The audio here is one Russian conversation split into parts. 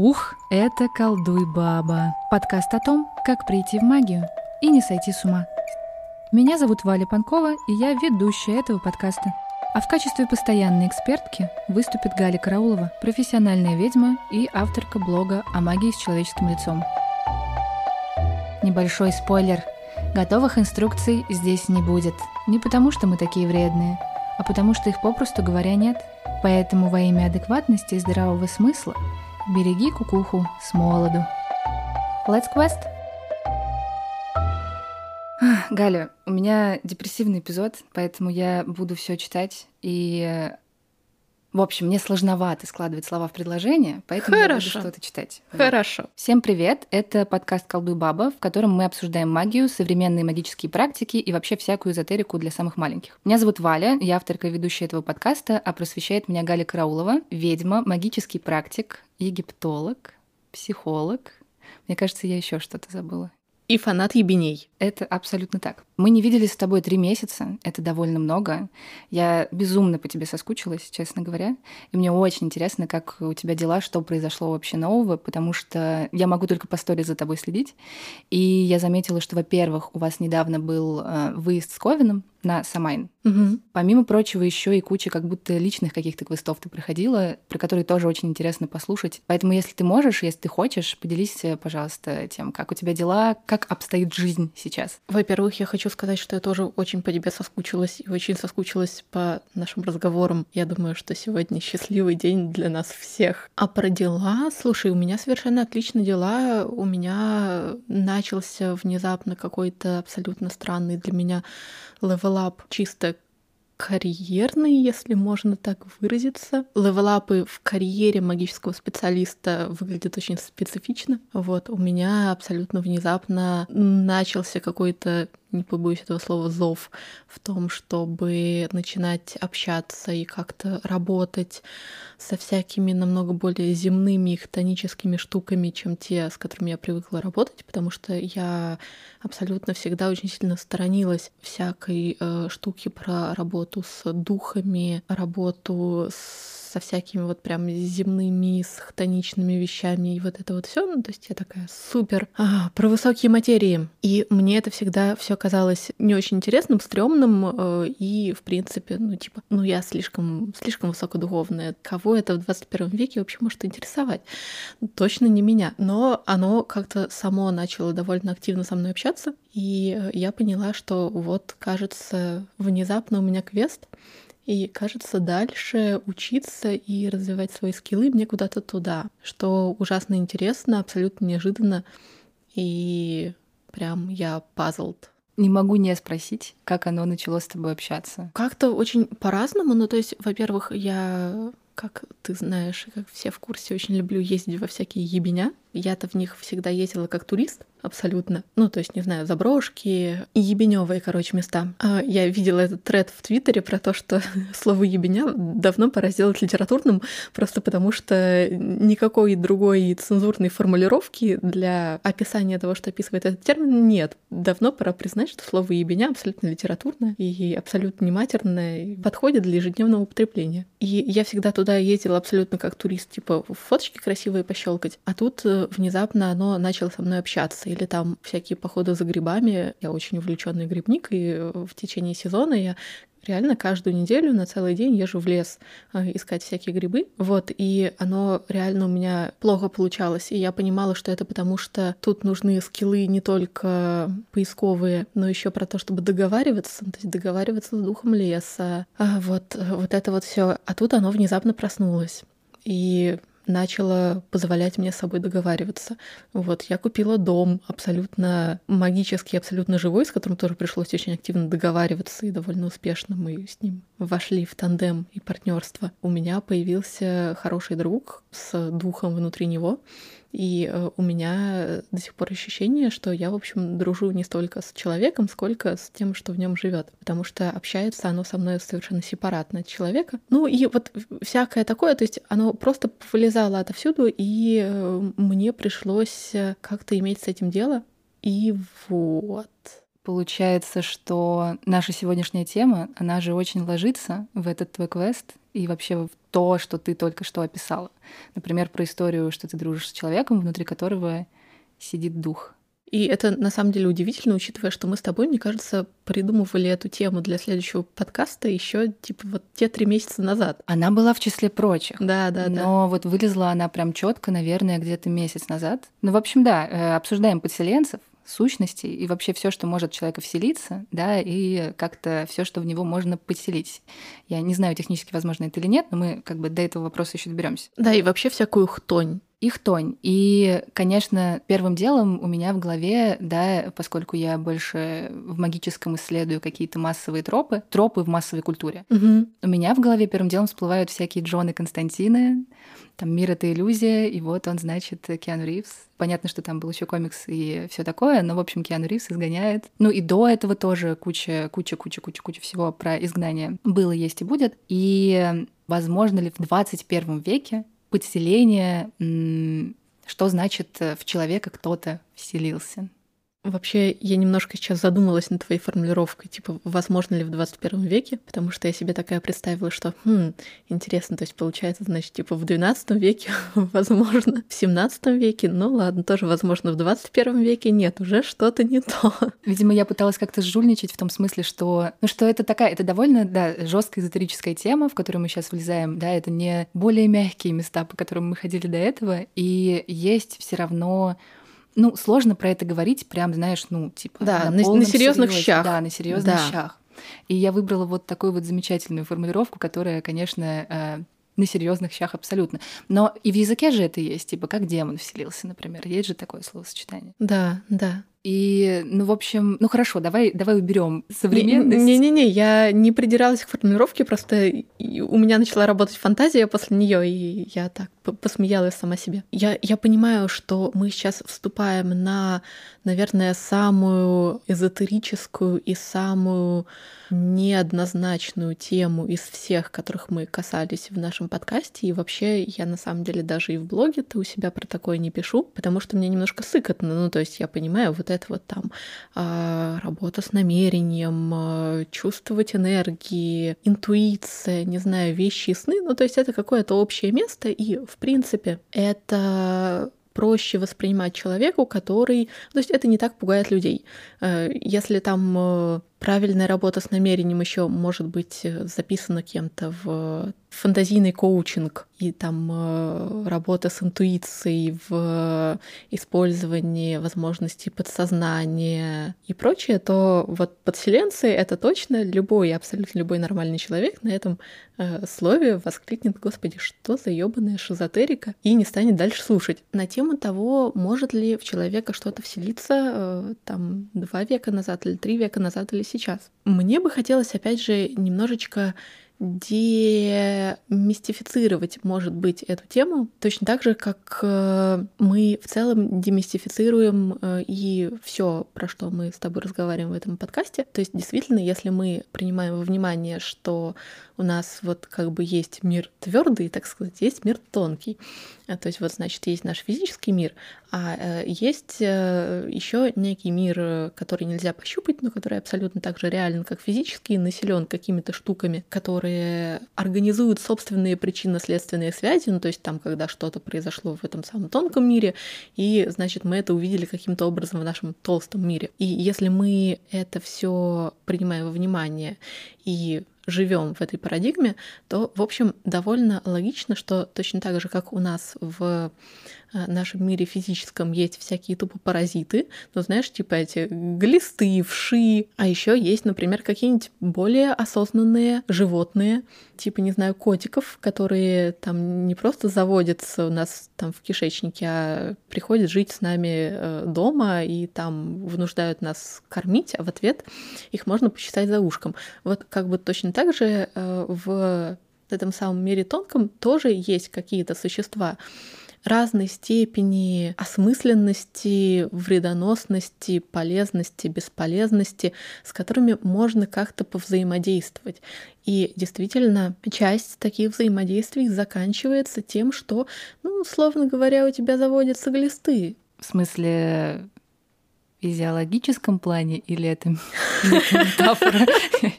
Ух, это «Колдуй, баба». Подкаст о том, как прийти в магию и не сойти с ума. Меня зовут Валя Панкова, и я ведущая этого подкаста. А в качестве постоянной экспертки выступит Галя Караулова, профессиональная ведьма и авторка блога о магии с человеческим лицом. Небольшой спойлер. Готовых инструкций здесь не будет. Не потому, что мы такие вредные, а потому что их попросту говоря нет. Поэтому во имя адекватности и здравого смысла береги кукуху с молоду. Let's quest! Галя, у меня депрессивный эпизод, поэтому я буду все читать и в общем, мне сложновато складывать слова в предложение, поэтому Хорошо. я буду что-то читать. Хорошо. Всем привет! Это подкаст «Колдуй баба», в котором мы обсуждаем магию, современные магические практики и вообще всякую эзотерику для самых маленьких. Меня зовут Валя, я авторка и ведущая этого подкаста, а просвещает меня Галя Караулова, ведьма, магический практик, египтолог, психолог. Мне кажется, я еще что-то забыла. И фанат ебеней. Это абсолютно так. Мы не виделись с тобой три месяца, это довольно много. Я безумно по тебе соскучилась, честно говоря. И мне очень интересно, как у тебя дела, что произошло вообще нового, потому что я могу только по сторе за тобой следить. И я заметила, что, во-первых, у вас недавно был э, выезд с Ковином, на Самайн. Угу. Помимо прочего, еще и куча как будто личных каких-то квестов ты проходила, про которые тоже очень интересно послушать. Поэтому, если ты можешь, если ты хочешь, поделись, пожалуйста, тем, как у тебя дела, как обстоит жизнь сейчас. Во-первых, я хочу сказать, что я тоже очень по тебе соскучилась и очень соскучилась по нашим разговорам. Я думаю, что сегодня счастливый день для нас всех. А про дела, слушай, у меня совершенно отлично дела. У меня начался внезапно какой-то абсолютно странный для меня level up чисто карьерный, если можно так выразиться. Level up ы в карьере магического специалиста выглядят очень специфично. Вот, у меня абсолютно внезапно начался какой-то не побоюсь этого слова, зов в том, чтобы начинать общаться и как-то работать со всякими намного более земными их тоническими штуками, чем те, с которыми я привыкла работать, потому что я абсолютно всегда очень сильно сторонилась всякой э, штуки про работу с духами, работу с со всякими вот прям земными, с хтоничными вещами и вот это вот все. Ну, то есть я такая супер а, про высокие материи. И мне это всегда все казалось не очень интересным, стрёмным э, и, в принципе, ну, типа, ну, я слишком, слишком высокодуховная. Кого это в 21 веке вообще может интересовать? Точно не меня. Но оно как-то само начало довольно активно со мной общаться, и я поняла, что вот, кажется, внезапно у меня квест, и кажется, дальше учиться и развивать свои скиллы мне куда-то туда, что ужасно интересно, абсолютно неожиданно. И прям я пазлд. Не могу не спросить, как оно начало с тобой общаться. Как-то очень по-разному. Ну, то есть, во-первых, я как ты знаешь, как все в курсе, очень люблю ездить во всякие ебеня. Я-то в них всегда ездила как турист, абсолютно. Ну, то есть, не знаю, заброшки и ебеневые, короче, места. А я видела этот тред в Твиттере про то, что слово ебеня давно пора сделать литературным, просто потому что никакой другой цензурной формулировки для описания того, что описывает этот термин, нет. Давно пора признать, что слово ебеня абсолютно литературное и абсолютно не матерное, и подходит для ежедневного употребления. И я всегда туда ездила абсолютно как турист, типа фоточки красивые пощелкать, а тут э, внезапно оно начало со мной общаться. Или там всякие походы за грибами. Я очень увлеченный грибник, и в течение сезона я реально каждую неделю на целый день езжу в лес э, искать всякие грибы. Вот, и оно реально у меня плохо получалось. И я понимала, что это потому, что тут нужны скиллы не только поисковые, но еще про то, чтобы договариваться, то есть договариваться с духом леса. А вот, вот это вот все. А тут оно внезапно проснулось. И начала позволять мне с собой договариваться. Вот, я купила дом абсолютно магический, абсолютно живой, с которым тоже пришлось очень активно договариваться, и довольно успешно мы с ним вошли в тандем и партнерство. У меня появился хороший друг с духом внутри него, и э, у меня до сих пор ощущение, что я, в общем, дружу не столько с человеком, сколько с тем, что в нем живет, потому что общается оно со мной совершенно сепаратно от человека. Ну и вот всякое такое, то есть оно просто вылезало отовсюду, и э, мне пришлось как-то иметь с этим дело. И вот. Получается, что наша сегодняшняя тема, она же очень ложится в этот твой квест и вообще в то, что ты только что описала. Например, про историю, что ты дружишь с человеком, внутри которого сидит дух. И это на самом деле удивительно, учитывая, что мы с тобой, мне кажется, придумывали эту тему для следующего подкаста еще типа вот те три месяца назад. Она была в числе прочих. Да, да, но да. Но вот вылезла она прям четко, наверное, где-то месяц назад. Ну, в общем, да, э, обсуждаем подселенцев, сущностей и вообще все, что может человека вселиться, да, и как-то все, что в него можно поселить. Я не знаю, технически возможно это или нет, но мы как бы до этого вопроса еще доберемся. Да, и вообще всякую хтонь их тонь. И, конечно, первым делом у меня в голове, да, поскольку я больше в магическом исследую какие-то массовые тропы, тропы в массовой культуре, угу. у меня в голове первым делом всплывают всякие Джоны Константины, там «Мир — это иллюзия», и вот он, значит, Киану Ривз. Понятно, что там был еще комикс и все такое, но, в общем, Киану Ривз изгоняет. Ну и до этого тоже куча, куча, куча, куча, куча всего про изгнание было, есть и будет. И возможно ли в 21 веке подселение, что значит э, в человека кто-то вселился. Вообще, я немножко сейчас задумалась над твоей формулировкой, типа, возможно ли в 21 веке, потому что я себе такая представила, что, хм, интересно, то есть получается, значит, типа, в 12 веке возможно, в 17 веке, ну ладно, тоже возможно, в 21 веке нет, уже что-то не то. Видимо, я пыталась как-то жульничать в том смысле, что, ну, что это такая, это довольно, да, жесткая эзотерическая тема, в которую мы сейчас влезаем, да, это не более мягкие места, по которым мы ходили до этого, и есть все равно ну, сложно про это говорить, прям, знаешь, ну, типа... Да, на, на, на серьезных щах. Да, на серьезных да. щах. И я выбрала вот такую вот замечательную формулировку, которая, конечно, э, на серьезных щах абсолютно. Но и в языке же это есть, типа как демон вселился, например. Есть же такое словосочетание. Да, да. И, ну, в общем, ну хорошо, давай, давай уберем современность. Не-не-не, я не придиралась к формулировке, просто у меня начала работать фантазия после нее, и я так посмеялась сама себе. Я, я понимаю, что мы сейчас вступаем на, наверное, самую эзотерическую и самую неоднозначную тему из всех, которых мы касались в нашем подкасте. И вообще я на самом деле даже и в блоге-то у себя про такое не пишу, потому что мне немножко сыкотно. Ну, то есть я понимаю, вот это вот там а, работа с намерением, а, чувствовать энергии, интуиция, не знаю, вещи и сны. Ну, то есть это какое-то общее место, и, в принципе, это проще воспринимать человеку, который... То есть это не так пугает людей. Э, если там э, правильная работа с намерением еще может быть э, записана кем-то в фантазийный коучинг и там э, работа с интуицией в использовании возможностей подсознания и прочее, то вот подселенцы — это точно любой, абсолютно любой нормальный человек на этом э, слове воскликнет «Господи, что за ёбаная шизотерика?» и не станет дальше слушать. На тему того, может ли в человека что-то вселиться э, там два века назад или три века назад или сейчас. Мне бы хотелось, опять же, немножечко демистифицировать, может быть, эту тему, точно так же, как э, мы в целом демистифицируем э, и все, про что мы с тобой разговариваем в этом подкасте. То есть, действительно, если мы принимаем во внимание, что у нас вот как бы есть мир твердый, так сказать, есть мир тонкий. А, то есть вот, значит, есть наш физический мир, а э, есть э, еще некий мир, который нельзя пощупать, но который абсолютно так же реален, как физический, населен какими-то штуками, которые организуют собственные причинно-следственные связи, ну то есть там, когда что-то произошло в этом самом тонком мире, и, значит, мы это увидели каким-то образом в нашем толстом мире. И если мы это все принимаем во внимание и живем в этой парадигме, то, в общем, довольно логично, что точно так же, как у нас в нашем мире физическом есть всякие тупо паразиты, ну, знаешь, типа эти глисты, вши, а еще есть, например, какие-нибудь более осознанные животные, типа, не знаю, котиков, которые там не просто заводятся у нас там в кишечнике, а приходят жить с нами э, дома и там вынуждают нас кормить, а в ответ их можно посчитать за ушком. Вот как бы точно так же э, в этом самом мире тонком тоже есть какие-то существа, разной степени осмысленности, вредоносности, полезности, бесполезности, с которыми можно как-то повзаимодействовать. И действительно, часть таких взаимодействий заканчивается тем, что, ну, условно говоря, у тебя заводятся глисты. В смысле, физиологическом плане или это метафора?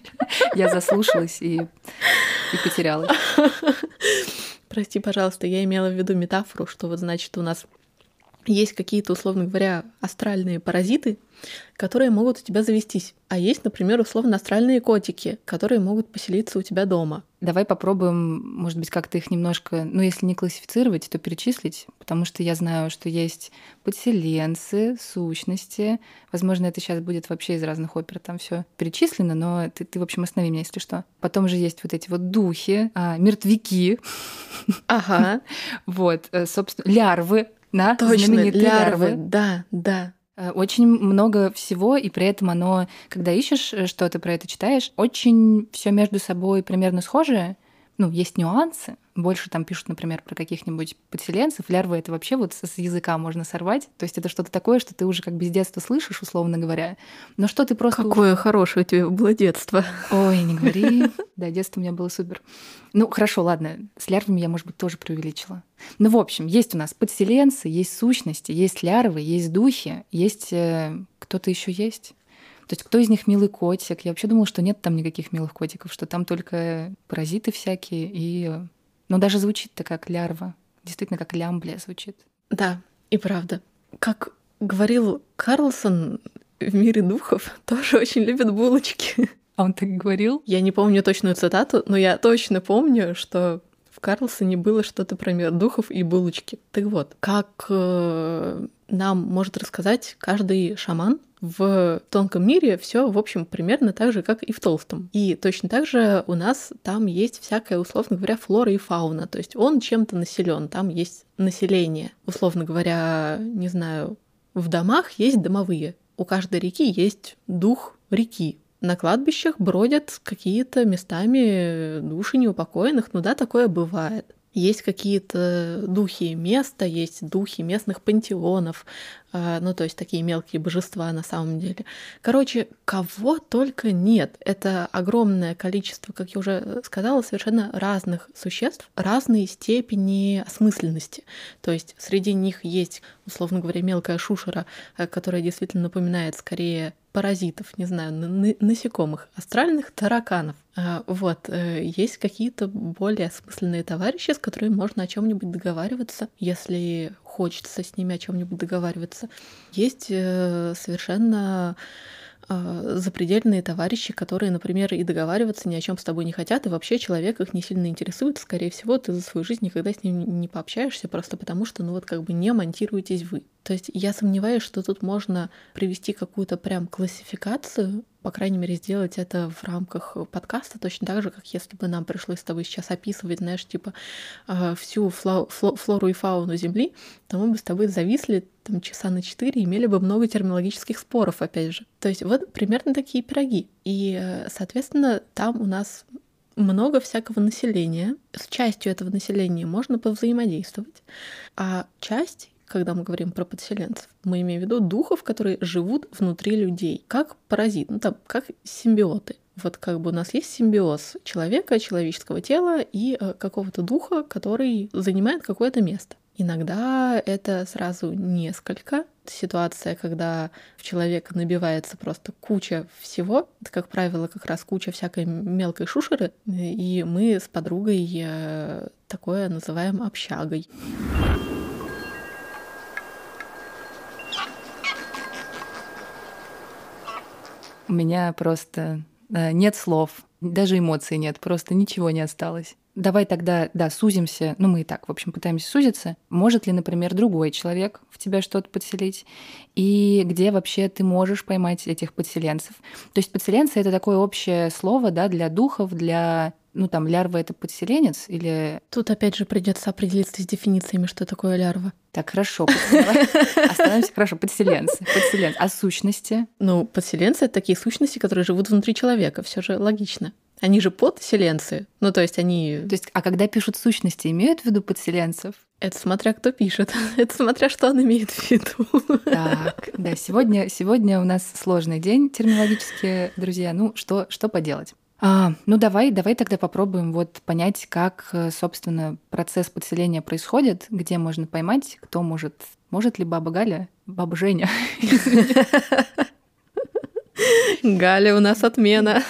Я заслушалась и, и потерялась. Прости, пожалуйста, я имела в виду метафору, что вот значит у нас есть какие-то, условно говоря, астральные паразиты, которые могут у тебя завестись. А есть, например, условно астральные котики, которые могут поселиться у тебя дома. Давай попробуем, может быть, как-то их немножко, ну, если не классифицировать, то перечислить, потому что я знаю, что есть подселенцы, сущности. Возможно, это сейчас будет вообще из разных опер, там все перечислено, но ты, ты, в общем, останови меня, если что. Потом же есть вот эти вот духи, а, мертвяки. Ага. Вот, э, собственно, лярвы, да, Точно, лярвы, да, да. Э, очень много всего, и при этом оно, когда ищешь э, что-то про это читаешь, очень все между собой примерно схожее. Ну, есть нюансы. Больше там пишут, например, про каких-нибудь подселенцев. Лярвы это вообще вот с языка можно сорвать. То есть это что-то такое, что ты уже как бы с детства слышишь, условно говоря. Но что ты просто... Какое уже... хорошее у тебя было детство. Ой, не говори. Да, детство у меня было супер. Ну, хорошо, ладно. С лярвами я, может быть, тоже преувеличила. Ну, в общем, есть у нас подселенцы, есть сущности, есть лярвы, есть духи, есть... Э, кто-то еще есть. То есть кто из них милый котик? Я вообще думала, что нет там никаких милых котиков, что там только паразиты всякие и... Но ну, даже звучит-то как лярва. Действительно, как лямблия звучит. Да, и правда. Как говорил Карлсон, в мире духов тоже очень любят булочки. А он так говорил? Я не помню точную цитату, но я точно помню, что в Карлсоне было что-то про мир духов и булочки. Так вот, как э, нам может рассказать каждый шаман, в тонком мире все, в общем, примерно так же, как и в толстом. И точно так же у нас там есть всякая, условно говоря, флора и фауна. То есть он чем-то населен, там есть население. Условно говоря, не знаю, в домах есть домовые. У каждой реки есть дух реки. На кладбищах бродят какие-то местами души неупокоенных, ну да, такое бывает. Есть какие-то духи места, есть духи местных пантеонов, ну, то есть такие мелкие божества на самом деле. Короче, кого только нет. Это огромное количество, как я уже сказала, совершенно разных существ, разной степени осмысленности. То есть среди них есть, условно говоря, мелкая шушера, э, которая действительно напоминает скорее паразитов, не знаю, насекомых, астральных тараканов. А, вот, э, есть какие-то более осмысленные товарищи, с которыми можно о чем-нибудь договариваться, если хочется с ними о чем-нибудь договариваться. Есть э, совершенно запредельные товарищи, которые, например, и договариваться ни о чем с тобой не хотят, и вообще человек их не сильно интересует. Скорее всего, ты за свою жизнь никогда с ним не пообщаешься, просто потому что, ну вот как бы не монтируетесь вы. То есть я сомневаюсь, что тут можно привести какую-то прям классификацию, по крайней мере, сделать это в рамках подкаста, точно так же, как если бы нам пришлось с тобой сейчас описывать, знаешь, типа а, всю флору и фауну Земли, то мы бы с тобой зависли там часа на четыре, имели бы много терминологических споров, опять же. То есть вот примерно такие пироги. И, соответственно, там у нас много всякого населения. С частью этого населения можно повзаимодействовать, а часть когда мы говорим про подселенцев, мы имеем в виду духов, которые живут внутри людей, как паразит, ну там, как симбиоты. Вот как бы у нас есть симбиоз человека, человеческого тела и э, какого-то духа, который занимает какое-то место. Иногда это сразу несколько. Ситуация, когда в человека набивается просто куча всего, это, как правило, как раз куча всякой мелкой шушеры, и мы с подругой э, такое называем общагой. У меня просто э, нет слов, даже эмоций нет, просто ничего не осталось. Давай тогда, да, сузимся. Ну, мы и так, в общем, пытаемся сузиться. Может ли, например, другой человек в тебя что-то подселить? И где вообще ты можешь поймать этих подселенцев? То есть подселенцы — это такое общее слово, да, для духов, для ну там лярва это подселенец или... Тут опять же придется определиться с дефинициями, что такое лярва. Так, хорошо. Остановимся, хорошо, подселенцы. Подселенцы. А сущности? Ну, подселенцы — это такие сущности, которые живут внутри человека. Все же логично. Они же подселенцы. Ну, то есть они... То есть, а когда пишут сущности, имеют в виду подселенцев? Это смотря кто пишет. Это смотря что он имеет в виду. Так, да, сегодня, сегодня у нас сложный день терминологически, друзья. Ну, что, что поделать? А, ну давай, давай тогда попробуем вот понять, как, э, собственно, процесс подселения происходит, где можно поймать, кто может может ли баба Галя, баба Женя... Галя, у нас отмена.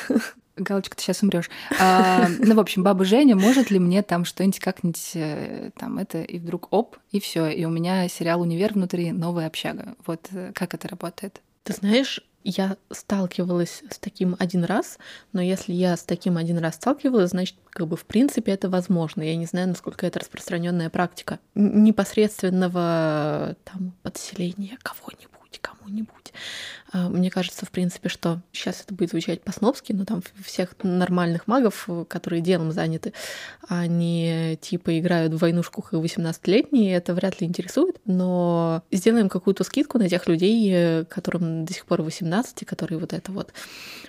Галочка, ты сейчас умрешь. А, ну, в общем, баба Женя, может ли мне там что-нибудь как-нибудь э, там это, и вдруг оп, и все, и у меня сериал «Универ» внутри, новая общага. Вот э, как это работает? Ты знаешь, я сталкивалась с таким один раз, но если я с таким один раз сталкивалась, значит, как бы в принципе это возможно. Я не знаю, насколько это распространенная практика непосредственного там подселения кого-нибудь, кому-нибудь. А, мне кажется, в принципе, что сейчас это будет звучать по-снобски, но там всех нормальных магов, которые делом заняты, они типа играют в войнушку и 18-летние, это вряд ли интересует, но сделаем какую-то скидку на тех людей, которым до сих пор 18, которые вот это вот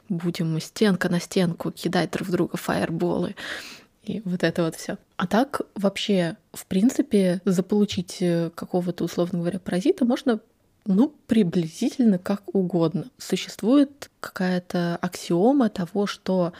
будем стенка на стенку кидать друг в друга фаерболы и вот это вот все. А так вообще, в принципе, заполучить э, какого-то, условно говоря, паразита можно ну, приблизительно как угодно. Существует какая-то аксиома того, что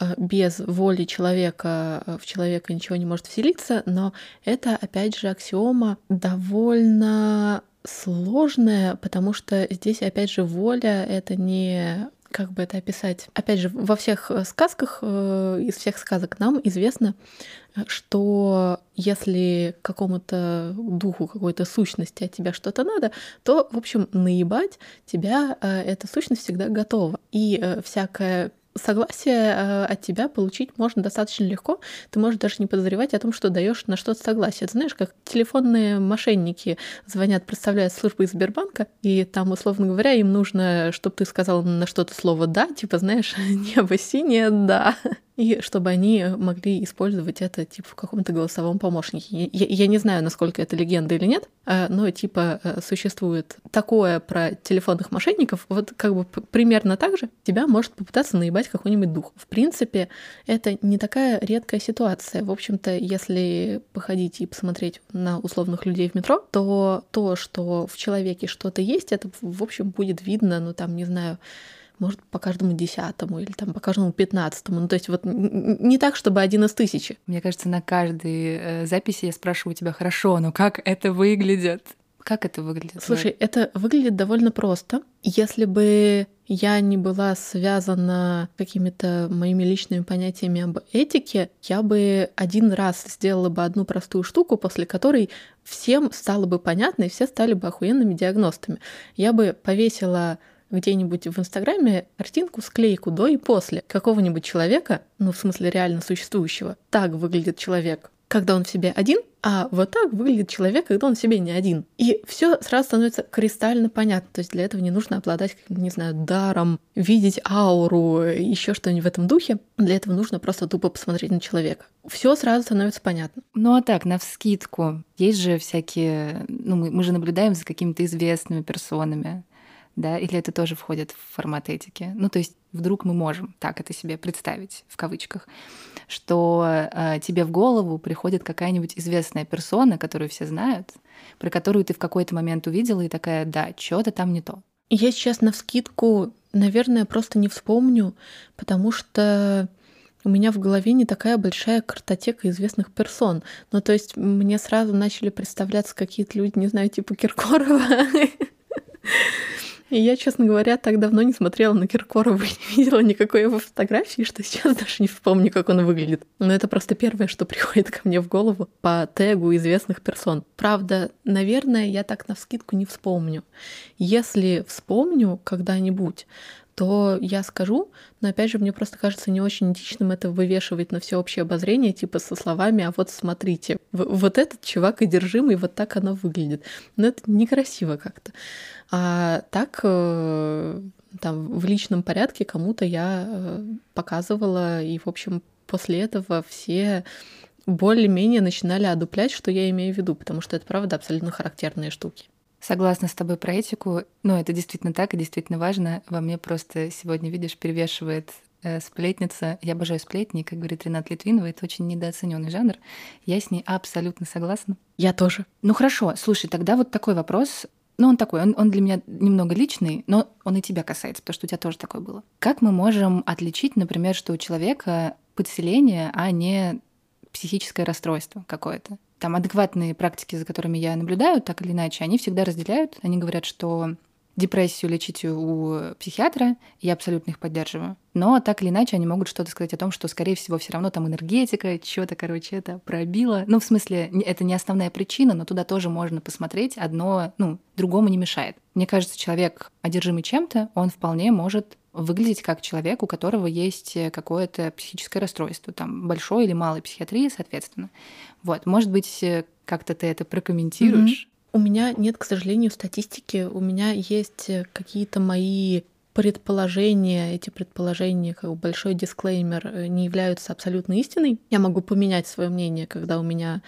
э, без воли человека э, в человека ничего не может вселиться, но это, опять же, аксиома довольно сложная, потому что здесь, опять же, воля — это не как бы это описать? Опять же, во всех э, сказках, э, из всех сказок нам известно, э, что если какому-то духу, какой-то сущности от тебя что-то надо, то, в общем, наебать тебя эта сущность всегда готова. И всякая согласие э, от тебя получить можно достаточно легко. Ты можешь даже не подозревать о том, что даешь на что-то согласие. Это знаешь, как телефонные мошенники звонят, представляют службы из Сбербанка, и там, условно говоря, им нужно, чтобы ты сказал на что-то слово «да», типа, знаешь, небо синее «да» и чтобы они могли использовать это типа в каком-то голосовом помощнике. Я, я не знаю, насколько это легенда или нет, э, но типа э, существует такое про телефонных мошенников, вот как бы примерно так же тебя может попытаться наебать какой-нибудь дух. В принципе, это не такая редкая ситуация. В общем-то, если походить и посмотреть на условных людей в метро, то то, что в человеке что-то есть, это, в общем, будет видно, ну там, не знаю, может, по каждому десятому или там по каждому пятнадцатому. Ну, то есть вот не так, чтобы один из тысячи. Мне кажется, на каждой э, записи я спрашиваю тебя, хорошо, но как это выглядит? Как это выглядит? Слушай, это выглядит довольно просто. Если бы я не была связана какими-то моими личными понятиями об этике, я бы один раз сделала бы одну простую штуку, после которой всем стало бы понятно, и все стали бы охуенными диагностами. Я бы повесила где-нибудь в Инстаграме картинку, склейку до и после какого-нибудь человека, ну, в смысле реально существующего. Так выглядит человек, когда он в себе один, а вот так выглядит человек, когда он в себе не один. И все сразу становится кристально понятно. То есть для этого не нужно обладать, не знаю, даром, видеть ауру, еще что-нибудь в этом духе. Для этого нужно просто тупо посмотреть на человека. Все сразу становится понятно. Ну а так, на вскидку. Есть же всякие... Ну, мы, мы же наблюдаем за какими-то известными персонами да, или это тоже входит в формат этики? Ну, то есть вдруг мы можем так это себе представить, в кавычках, что э, тебе в голову приходит какая-нибудь известная персона, которую все знают, про которую ты в какой-то момент увидела и такая, да, что-то там не то. Я сейчас на вскидку, наверное, просто не вспомню, потому что у меня в голове не такая большая картотека известных персон. Ну, то есть мне сразу начали представляться какие-то люди, не знаю, типа Киркорова. И я, честно говоря, так давно не смотрела на Киркорова и не видела никакой его фотографии, что сейчас даже не вспомню, как он выглядит. Но это просто первое, что приходит ко мне в голову по тегу известных персон. Правда, наверное, я так на вскидку не вспомню. Если вспомню когда-нибудь, то я скажу, но опять же, мне просто кажется не очень этичным это вывешивать на всеобщее обозрение, типа со словами, а вот смотрите, вот этот чувак одержимый, вот так оно выглядит. Но это некрасиво как-то. А так э, там в личном порядке кому-то я э, показывала, и, в общем, после этого все более-менее начинали одуплять, что я имею в виду, потому что это, правда, абсолютно характерные штуки. Согласна с тобой про этику. Ну, это действительно так и действительно важно. Во мне просто сегодня, видишь, перевешивает э, сплетница. Я обожаю сплетни, как говорит Ренат Литвинова, это очень недооцененный жанр. Я с ней абсолютно согласна. Я тоже. Ну хорошо, слушай, тогда вот такой вопрос. Ну, он такой, он, он для меня немного личный, но он и тебя касается, потому что у тебя тоже такое было. Как мы можем отличить, например, что у человека подселение, а не психическое расстройство какое-то? Там адекватные практики, за которыми я наблюдаю, так или иначе, они всегда разделяют. Они говорят, что депрессию лечить у психиатра, я абсолютно их поддерживаю. Но так или иначе они могут что-то сказать о том, что, скорее всего, все равно там энергетика, что-то, короче, это пробило. Ну, в смысле, это не основная причина, но туда тоже можно посмотреть. Одно, ну, другому не мешает. Мне кажется, человек, одержимый чем-то, он вполне может выглядеть как человек, у которого есть какое-то психическое расстройство, там, большой или малой психиатрии, соответственно. Вот, может быть, как-то ты это прокомментируешь? Mm-hmm. У меня нет, к сожалению, статистики. У меня есть э, какие-то мои предположения, эти предположения, как большой дисклеймер, э, не являются абсолютно истиной. Я могу поменять свое мнение, когда у меня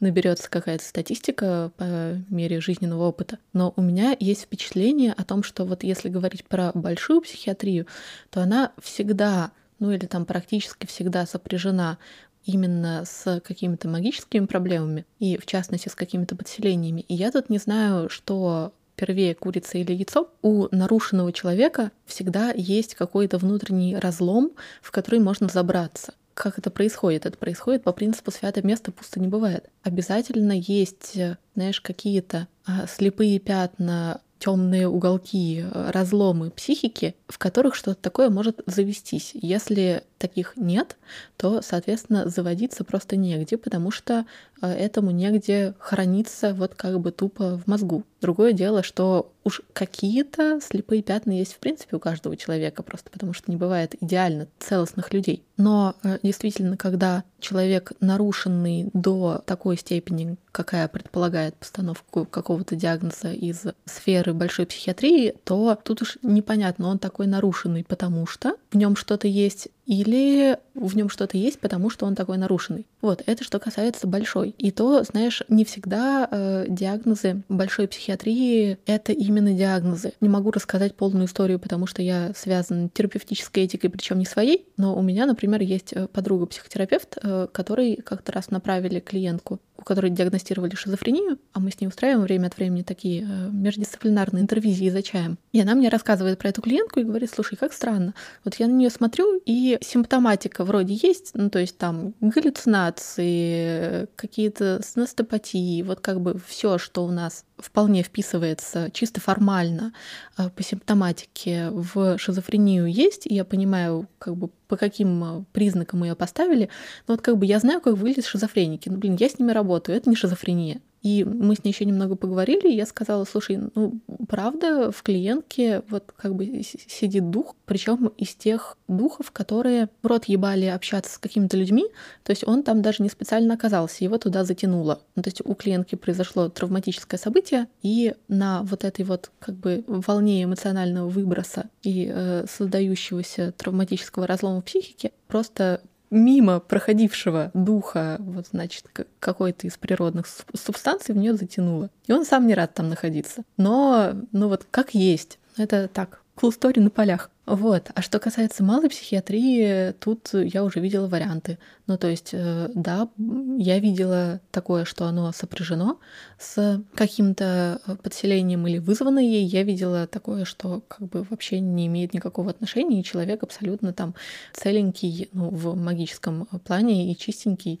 наберется какая-то статистика по мере жизненного опыта. Но у меня есть впечатление о том, что вот если говорить про большую психиатрию, то она всегда ну или там практически всегда сопряжена именно с какими-то магическими проблемами и, в частности, с какими-то подселениями. И я тут не знаю, что первее курица или яйцо, у нарушенного человека всегда есть какой-то внутренний разлом, в который можно забраться. Как это происходит? Это происходит по принципу «святое место пусто не бывает». Обязательно есть, знаешь, какие-то а, слепые пятна темные уголки, э, разломы психики, в которых что-то такое может завестись. Если таких нет, то, соответственно, заводиться просто негде, потому что э, этому негде храниться вот как бы тупо в мозгу. Другое дело, что уж какие-то слепые пятна есть в принципе у каждого человека, просто потому что не бывает идеально целостных людей. Но э, действительно, когда человек нарушенный до такой степени, какая предполагает постановку какого-то диагноза из сферы большой психиатрии, то тут уж непонятно, он такой нарушенный, потому что в нем что-то есть или в нем что-то есть, потому что он такой нарушенный. Вот, это что касается большой. И то, знаешь, не всегда э, диагнозы большой психиатрии — это именно диагнозы. Не могу рассказать полную историю, потому что я связан терапевтической этикой, причем не своей, но у меня, например, есть э, подруга-психотерапевт, э, который как-то раз направили клиентку которой диагностировали шизофрению, а мы с ней устраиваем время от времени такие э, междисциплинарные интервизии за чаем. И она мне рассказывает про эту клиентку и говорит, слушай, как странно. Вот я на нее смотрю, и симптоматика вроде есть, ну то есть там галлюцинации, какие-то снестопатии, вот как бы все, что у нас вполне вписывается чисто формально э, по симптоматике в шизофрению есть, и я понимаю, как бы по каким э, признакам ее поставили, но вот как бы я знаю, как выглядят шизофреники. Ну, блин, я с ними работаю, это не шизофрения. И мы с ней еще немного поговорили, и я сказала, слушай, ну, правда, в клиентке вот как бы сидит дух, причем из тех духов, которые в рот ебали общаться с какими-то людьми, то есть он там даже не специально оказался, его туда затянуло. Ну, то есть у клиентки произошло травматическое событие, и на вот этой вот как бы волне эмоционального выброса и э, создающегося травматического разлома в психике просто мимо проходившего духа, вот, значит, какой-то из природных субстанций в нее затянуло. И он сам не рад там находиться. Но, ну вот, как есть. Это так, cool на полях. Вот. А что касается малой психиатрии, тут я уже видела варианты. Ну, то есть, э, да, я видела такое, что оно сопряжено с каким-то э, подселением или вызвано ей. Я видела такое, что как бы вообще не имеет никакого отношения, и человек абсолютно там целенький, ну, в магическом плане и чистенький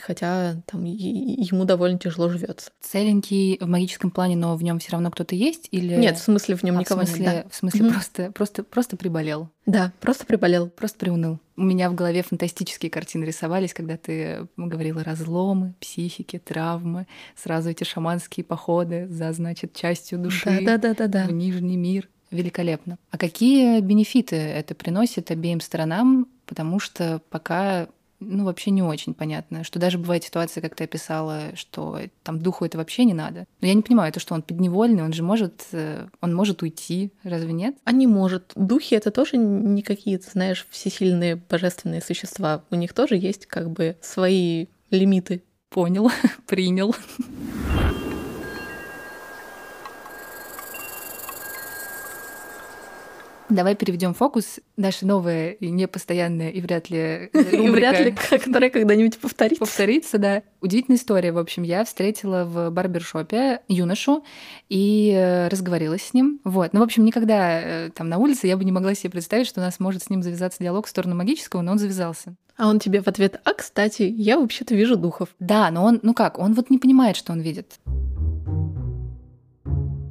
хотя там ему довольно тяжело живется. Целенький в магическом плане, но в нем все равно кто-то есть или нет? В смысле в нем а никого в смысле, нет. Да. В смысле mm-hmm. просто просто просто приболел. Да, просто приболел, просто приуныл. У меня в голове фантастические картины рисовались, когда ты говорила разломы, психики, травмы, сразу эти шаманские походы за, значит, частью души да, да, да, да, в нижний мир. Великолепно. А какие бенефиты это приносит обеим сторонам? Потому что пока ну, вообще не очень понятно, что даже бывает ситуация, как ты описала, что там духу это вообще не надо. Но я не понимаю, это что, он подневольный, он же может, э, он может уйти, разве нет? А не может. Духи — это тоже не какие-то, знаешь, всесильные божественные существа. У них тоже есть как бы свои лимиты. Понял, принял. Давай переведем фокус. Наша новая и непостоянная, и вряд ли И вряд ли, которая когда-нибудь повторится. Повторится, да. Удивительная история. В общем, я встретила в барбершопе юношу и э, разговорилась с ним. Вот. Ну, в общем, никогда э, там на улице я бы не могла себе представить, что у нас может с ним завязаться диалог в сторону магического, но он завязался. А он тебе в ответ, а, кстати, я вообще-то вижу духов. Да, но он, ну как, он вот не понимает, что он видит.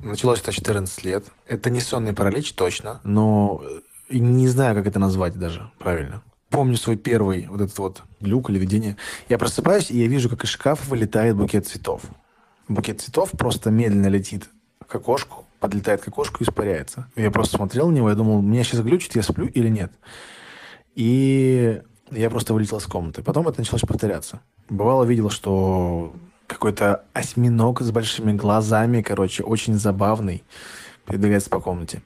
Началось это 14 лет. Это не сонный паралич точно, но э, не знаю, как это назвать даже правильно. Помню свой первый вот этот вот люк или видение. Я просыпаюсь, и я вижу, как из шкафа вылетает букет цветов. Букет цветов просто медленно летит к окошку, подлетает к окошку и испаряется. Я просто смотрел на него, я думал, меня сейчас глючит, я сплю или нет. И я просто вылетел из комнаты. Потом это началось повторяться. Бывало, видел, что какой-то осьминог с большими глазами, короче, очень забавный, передвигается по комнате.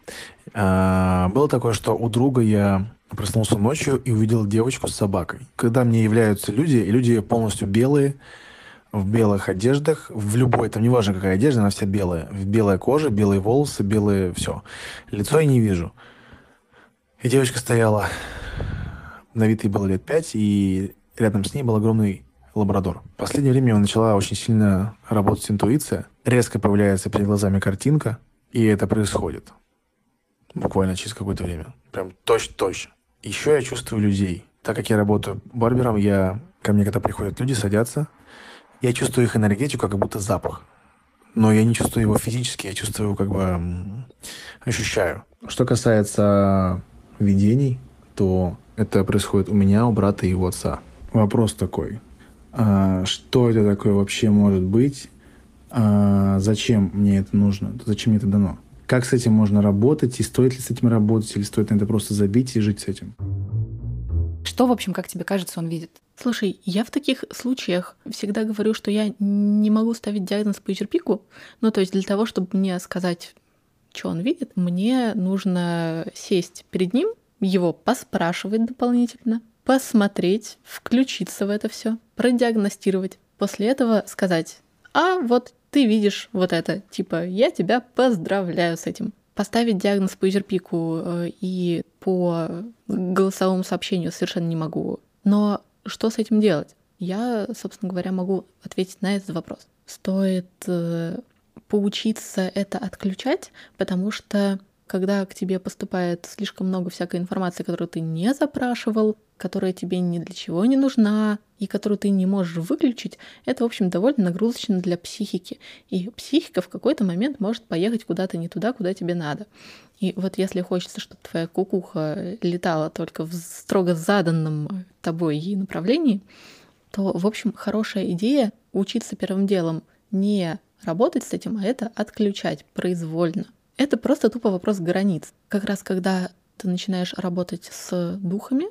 А, было такое, что у друга я проснулся ночью и увидел девочку с собакой. Когда мне являются люди, и люди полностью белые, в белых одеждах, в любой, там неважно какая одежда, она вся белая. В белой коже, белые волосы, белые все. Лицо я не вижу. И девочка стояла, на вид ей было лет пять, и рядом с ней был огромный лабрадор. В последнее время у начала очень сильно работать интуиция. Резко появляется перед глазами картинка, и это происходит. Буквально через какое-то время. Прям точно-точно. Еще я чувствую людей. Так как я работаю барбером, я ко мне когда приходят люди, садятся, я чувствую их энергетику, как будто запах. Но я не чувствую его физически, я чувствую, как бы ощущаю. Что касается видений, то это происходит у меня, у брата и его отца. Вопрос такой что это такое вообще может быть, а, зачем мне это нужно, зачем мне это дано. Как с этим можно работать, и стоит ли с этим работать, или стоит на это просто забить и жить с этим? Что, в общем, как тебе кажется, он видит? Слушай, я в таких случаях всегда говорю, что я не могу ставить диагноз по черпику. Ну, то есть для того, чтобы мне сказать, что он видит, мне нужно сесть перед ним, его поспрашивать дополнительно, посмотреть, включиться в это все, продиагностировать. После этого сказать, а вот ты видишь вот это, типа, я тебя поздравляю с этим. Поставить диагноз по изерпику э, и по голосовому сообщению совершенно не могу. Но что с этим делать? Я, собственно говоря, могу ответить на этот вопрос. Стоит э, поучиться это отключать, потому что когда к тебе поступает слишком много всякой информации, которую ты не запрашивал, которая тебе ни для чего не нужна и которую ты не можешь выключить, это, в общем, довольно нагрузочно для психики. И психика в какой-то момент может поехать куда-то не туда, куда тебе надо. И вот если хочется, чтобы твоя кукуха летала только в строго заданном тобой ей направлении, то, в общем, хорошая идея учиться первым делом не работать с этим, а это отключать произвольно. Это просто тупо вопрос границ. Как раз когда ты начинаешь работать с духами,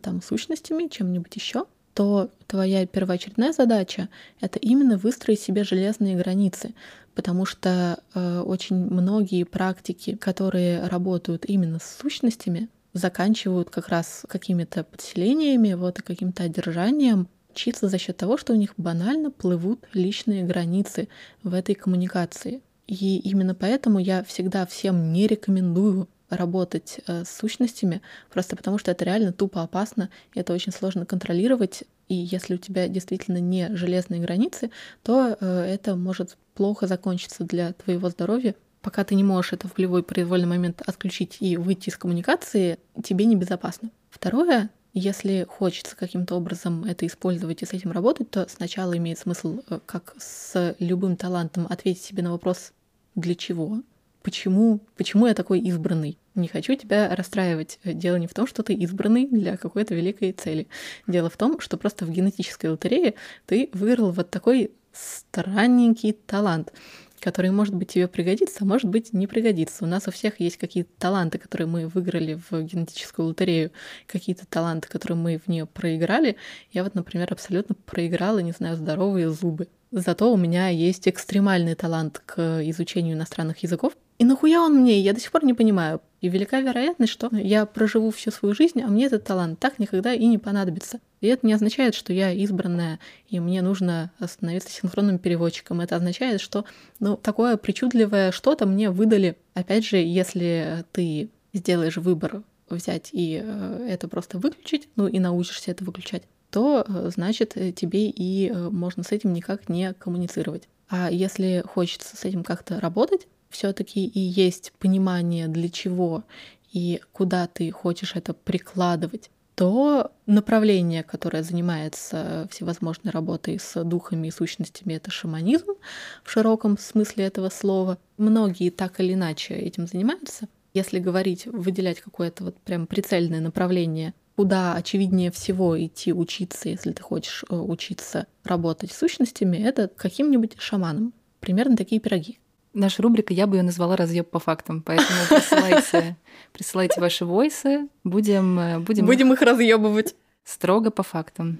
там, сущностями, чем-нибудь еще, то твоя первоочередная задача — это именно выстроить себе железные границы, потому что э, очень многие практики, которые работают именно с сущностями, заканчивают как раз какими-то подселениями, вот, и каким-то одержанием, чисто за счет того, что у них банально плывут личные границы в этой коммуникации. И именно поэтому я всегда всем не рекомендую работать э, с сущностями, просто потому что это реально тупо опасно, и это очень сложно контролировать. И если у тебя действительно не железные границы, то э, это может плохо закончиться для твоего здоровья. Пока ты не можешь это в любой произвольный момент отключить и выйти из коммуникации, тебе небезопасно. Второе, если хочется каким-то образом это использовать и с этим работать, то сначала имеет смысл, э, как с любым талантом, ответить себе на вопрос «для чего?», почему, почему я такой избранный. Не хочу тебя расстраивать. Дело не в том, что ты избранный для какой-то великой цели. Дело в том, что просто в генетической лотерее ты выиграл вот такой странненький талант который, может быть, тебе пригодится, а может быть, не пригодится. У нас у всех есть какие-то таланты, которые мы выиграли в генетическую лотерею, какие-то таланты, которые мы в нее проиграли. Я вот, например, абсолютно проиграла, не знаю, здоровые зубы. Зато у меня есть экстремальный талант к изучению иностранных языков. И нахуя он мне? Я до сих пор не понимаю. И велика вероятность, что я проживу всю свою жизнь, а мне этот талант так никогда и не понадобится. И это не означает, что я избранная, и мне нужно становиться синхронным переводчиком. Это означает, что ну, такое причудливое что-то мне выдали. Опять же, если ты сделаешь выбор взять и э, это просто выключить, ну и научишься это выключать, то э, значит тебе и можно с этим никак не коммуницировать. А если хочется с этим как-то работать, все-таки и есть понимание для чего и куда ты хочешь это прикладывать, то направление, которое занимается всевозможной работой с духами и сущностями, это шаманизм в широком смысле этого слова. Многие так или иначе этим занимаются. Если говорить, выделять какое-то вот прям прицельное направление, куда очевиднее всего идти учиться, если ты хочешь э, учиться работать с сущностями, это каким-нибудь шаманом. Примерно такие пироги. Наша рубрика, я бы ее назвала «Разъеб по фактам», поэтому присылайте, присылайте ваши войсы, будем, э, будем, будем их разъебывать строго по фактам.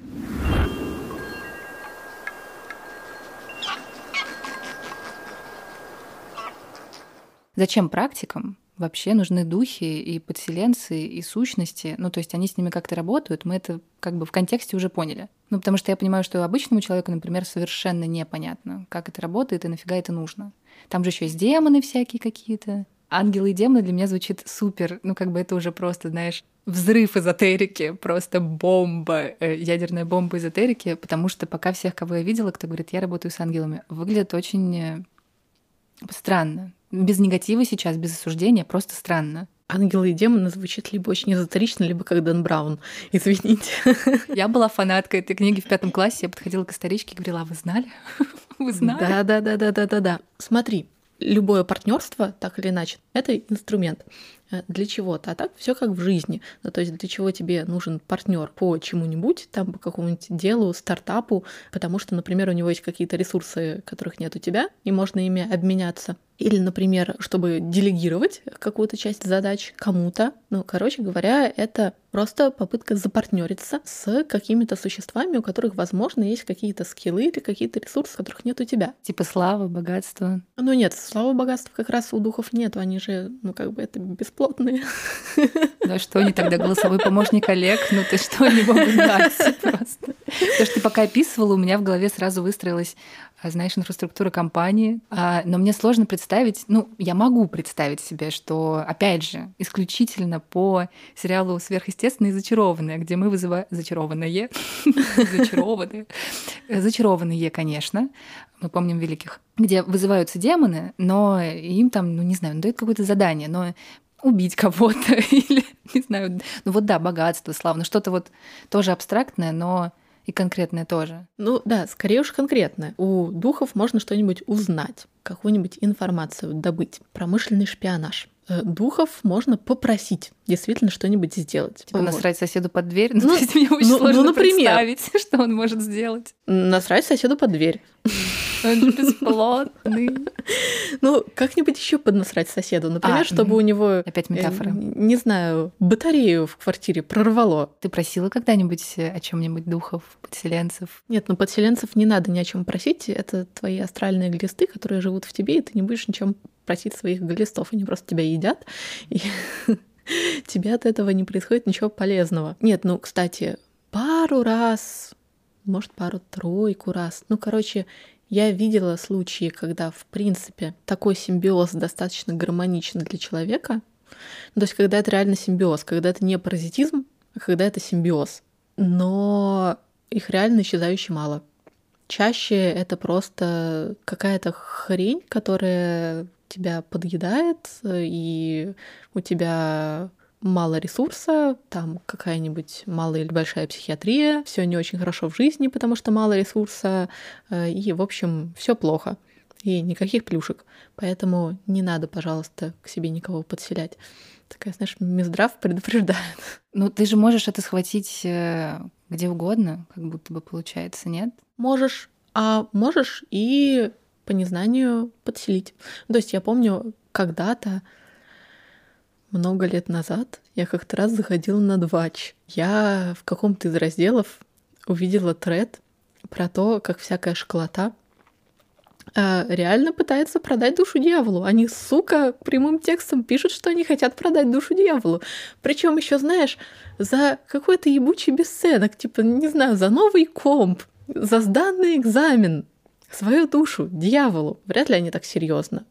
Зачем практикам вообще нужны духи и подселенцы и сущности. Ну, то есть они с ними как-то работают, мы это как бы в контексте уже поняли. Ну, потому что я понимаю, что обычному человеку, например, совершенно непонятно, как это работает и нафига это нужно. Там же еще есть демоны всякие какие-то. Ангелы и демоны для меня звучит супер. Ну, как бы это уже просто, знаешь, взрыв эзотерики, просто бомба, э, ядерная бомба эзотерики, потому что пока всех, кого я видела, кто говорит, я работаю с ангелами, выглядит очень э, странно без негатива сейчас, без осуждения, просто странно. Ангелы и демоны звучит либо очень эзотерично, либо как Дэн Браун. Извините. Я была фанаткой этой книги в пятом классе. Я подходила к историчке и говорила, а вы знали? Вы знали? Да-да-да-да-да-да. Смотри, любое партнерство, так или иначе, это инструмент. Э, для чего-то. А так все как в жизни. Ну, то есть для чего тебе нужен партнер по чему-нибудь, там по какому-нибудь делу, стартапу, потому что, например, у него есть какие-то ресурсы, которых нет у тебя, и можно ими обменяться. Или, например, чтобы делегировать какую-то часть задач кому-то. Ну, короче говоря, это просто попытка запартнериться с какими-то существами, у которых, возможно, есть какие-то скиллы или какие-то ресурсы, которых нет у тебя. Типа слава, богатство. Ну нет, слава, богатства как раз у духов нет, они же, ну как бы это бесплотные. Ну а что они тогда, голосовой помощник Олег? Ну ты что, не могут дать просто? Потому что ты пока описывала, у меня в голове сразу выстроилась знаешь, инфраструктура компании. А, но мне сложно представить, ну, я могу представить себе, что, опять же, исключительно по сериалу «Сверхъестественное» и «Зачарованное», где мы вызываем... Зачарованное. Зачарованные. Зачарованные, конечно. Мы помним великих. Где вызываются демоны, но им там, ну, не знаю, дают какое-то задание, но убить кого-то или, не знаю, ну вот да, богатство, славно, что-то вот тоже абстрактное, но и конкретное тоже. Ну да, скорее уж конкретное. У духов можно что-нибудь узнать, какую-нибудь информацию добыть. Промышленный шпионаж э, духов можно попросить действительно что-нибь сделать. Типа вот. насрать соседу под дверь? Ну, ну, мне очень ну, сложно ну, например, представить, что он может сделать. Насрать соседу под дверь. Он же бесплатный. Ну, как-нибудь еще поднасрать соседу. Например, а, чтобы у него... Опять э, метафора. Не знаю, батарею в квартире прорвало. Ты просила когда-нибудь о чем нибудь духов, подселенцев? Нет, ну подселенцев не надо ни о чем просить. Это твои астральные глисты, которые живут в тебе, и ты не будешь ничем просить своих глистов. Они просто тебя едят. И тебе от этого не происходит ничего полезного. Нет, ну, кстати, пару раз может, пару-тройку раз. Ну, короче, я видела случаи, когда, в принципе, такой симбиоз достаточно гармоничен для человека. То есть, когда это реально симбиоз, когда это не паразитизм, а когда это симбиоз. Но их реально исчезающе мало. Чаще это просто какая-то хрень, которая тебя подъедает, и у тебя мало ресурса, там какая-нибудь малая или большая психиатрия, все не очень хорошо в жизни, потому что мало ресурса, э, и, в общем, все плохо. И никаких плюшек. Поэтому не надо, пожалуйста, к себе никого подселять. Такая, знаешь, Минздрав предупреждает. Ну, ты же можешь это схватить э, где угодно, как будто бы получается, нет? Можешь. А можешь и по незнанию подселить. То есть я помню, когда-то много лет назад я как-то раз заходила на Двач. Я в каком-то из разделов увидела тред про то, как всякая школота э, реально пытается продать душу дьяволу. Они, сука, прямым текстом пишут, что они хотят продать душу дьяволу. Причем еще, знаешь, за какой-то ебучий бесценок, типа, не знаю, за новый комп, за сданный экзамен, свою душу дьяволу. Вряд ли они так серьезно.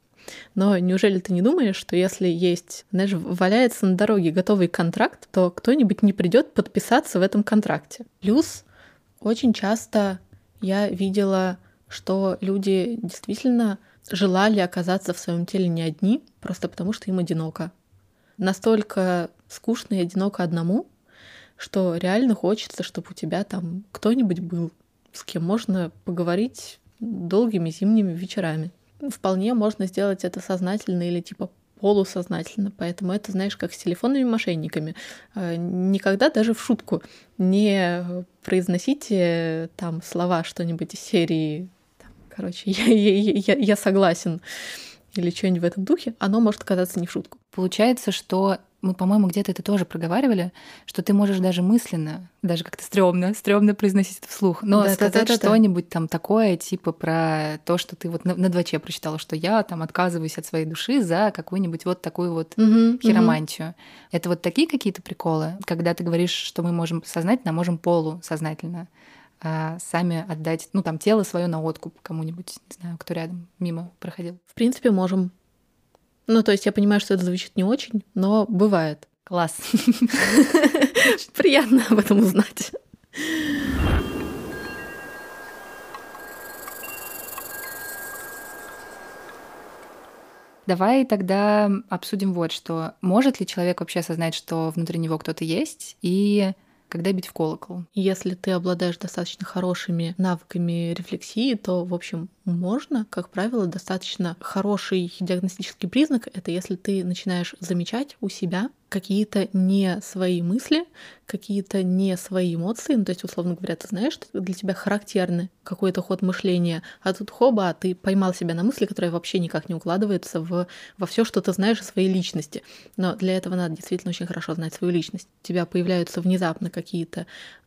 Но неужели ты не думаешь, что если есть, знаешь, валяется на дороге готовый контракт, то кто-нибудь не придет подписаться в этом контракте? Плюс очень часто я видела, что люди действительно желали оказаться в своем теле не одни, просто потому что им одиноко. Настолько скучно и одиноко одному, что реально хочется, чтобы у тебя там кто-нибудь был, с кем можно поговорить долгими зимними вечерами. Вполне можно сделать это сознательно или типа полусознательно. Поэтому это, знаешь, как с телефонными мошенниками. Э, никогда даже в шутку не произносите там слова что-нибудь из серии короче, я, я, я, я согласен или что-нибудь в этом духе, оно может оказаться не в шутку. Получается, что мы, по-моему, где-то это тоже проговаривали, что ты можешь даже мысленно, даже как-то стрёмно, стрёмно произносить это вслух, но да, сказать да, да, что-нибудь там такое, типа про то, что ты вот на, на 2 прочитала, что я там отказываюсь от своей души за какую-нибудь вот такую вот угу, хиромантию. Угу. Это вот такие какие-то приколы, когда ты говоришь, что мы можем сознательно, а можем полусознательно а сами отдать, ну, там, тело свое на откуп кому-нибудь, не знаю, кто рядом мимо проходил. В принципе, можем. Ну, то есть я понимаю, что это звучит не очень, но бывает. Класс. Приятно об этом узнать. Давай тогда обсудим вот что. Может ли человек вообще осознать, что внутри него кто-то есть, и когда бить в колокол. Если ты обладаешь достаточно хорошими навыками рефлексии, то, в общем, можно, как правило, достаточно хороший диагностический признак — это если ты начинаешь замечать у себя какие-то не свои мысли, какие-то не свои эмоции. Ну, то есть, условно говоря, ты знаешь, что для тебя характерный какой-то ход мышления, а тут хоба, ты поймал себя на мысли, которая вообще никак не укладывается в, во все, что ты знаешь о своей личности. Но для этого надо действительно очень хорошо знать свою личность. У тебя появляются внезапно какие-то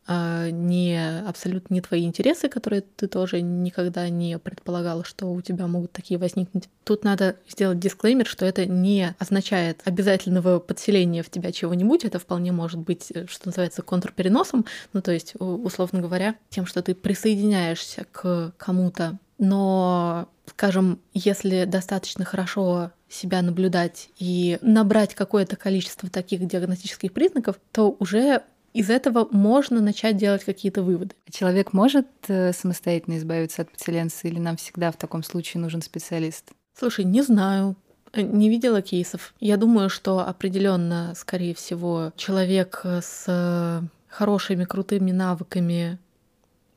а, не абсолютно не твои интересы, которые ты тоже никогда не предполагала, что у тебя могут такие возникнуть. Тут надо сделать дисклеймер, что это не означает обязательного подселения в тебя чего-нибудь, это вполне может быть, э, что называется, контрпереносом, ну то есть, условно говоря, тем, что ты присоединяешься к кому-то, но, скажем, если достаточно хорошо себя наблюдать и набрать какое-то количество таких диагностических признаков, то уже из этого можно начать делать какие-то выводы. Человек может э, самостоятельно избавиться от подселенца или нам всегда в таком случае нужен специалист? Слушай, не знаю. Э, не видела кейсов. Я думаю, что определенно, скорее всего, человек с хорошими, крутыми навыками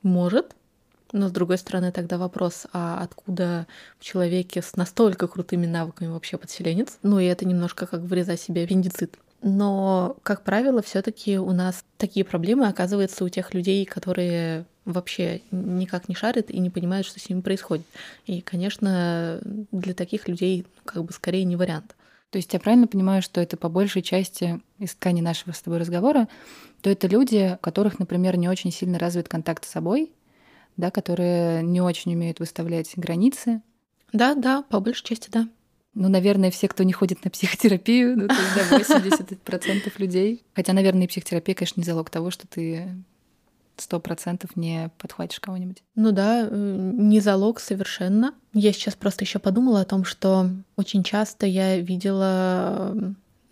может, но с другой стороны, тогда вопрос, а откуда в человеке с настолько крутыми навыками вообще подселенец? Ну и это немножко как вырезать себе аппендицит. Но, как правило, все-таки у нас такие проблемы оказываются у тех людей, которые вообще никак не шарят и не понимают, что с ними происходит. И, конечно, для таких людей как бы скорее не вариант. То есть я правильно понимаю, что это по большей части из ткани нашего с тобой разговора, то это люди, у которых, например, не очень сильно развит контакт с собой, да, которые не очень умеют выставлять границы. Да, да, по большей части, да. Ну, наверное, все, кто не ходит на психотерапию, ну, то есть, да, 80% людей. Хотя, наверное, и психотерапия, конечно, не залог того, что ты сто процентов не подхватишь кого-нибудь. Ну да, э, не залог совершенно. Я сейчас просто еще подумала о том, что очень часто я видела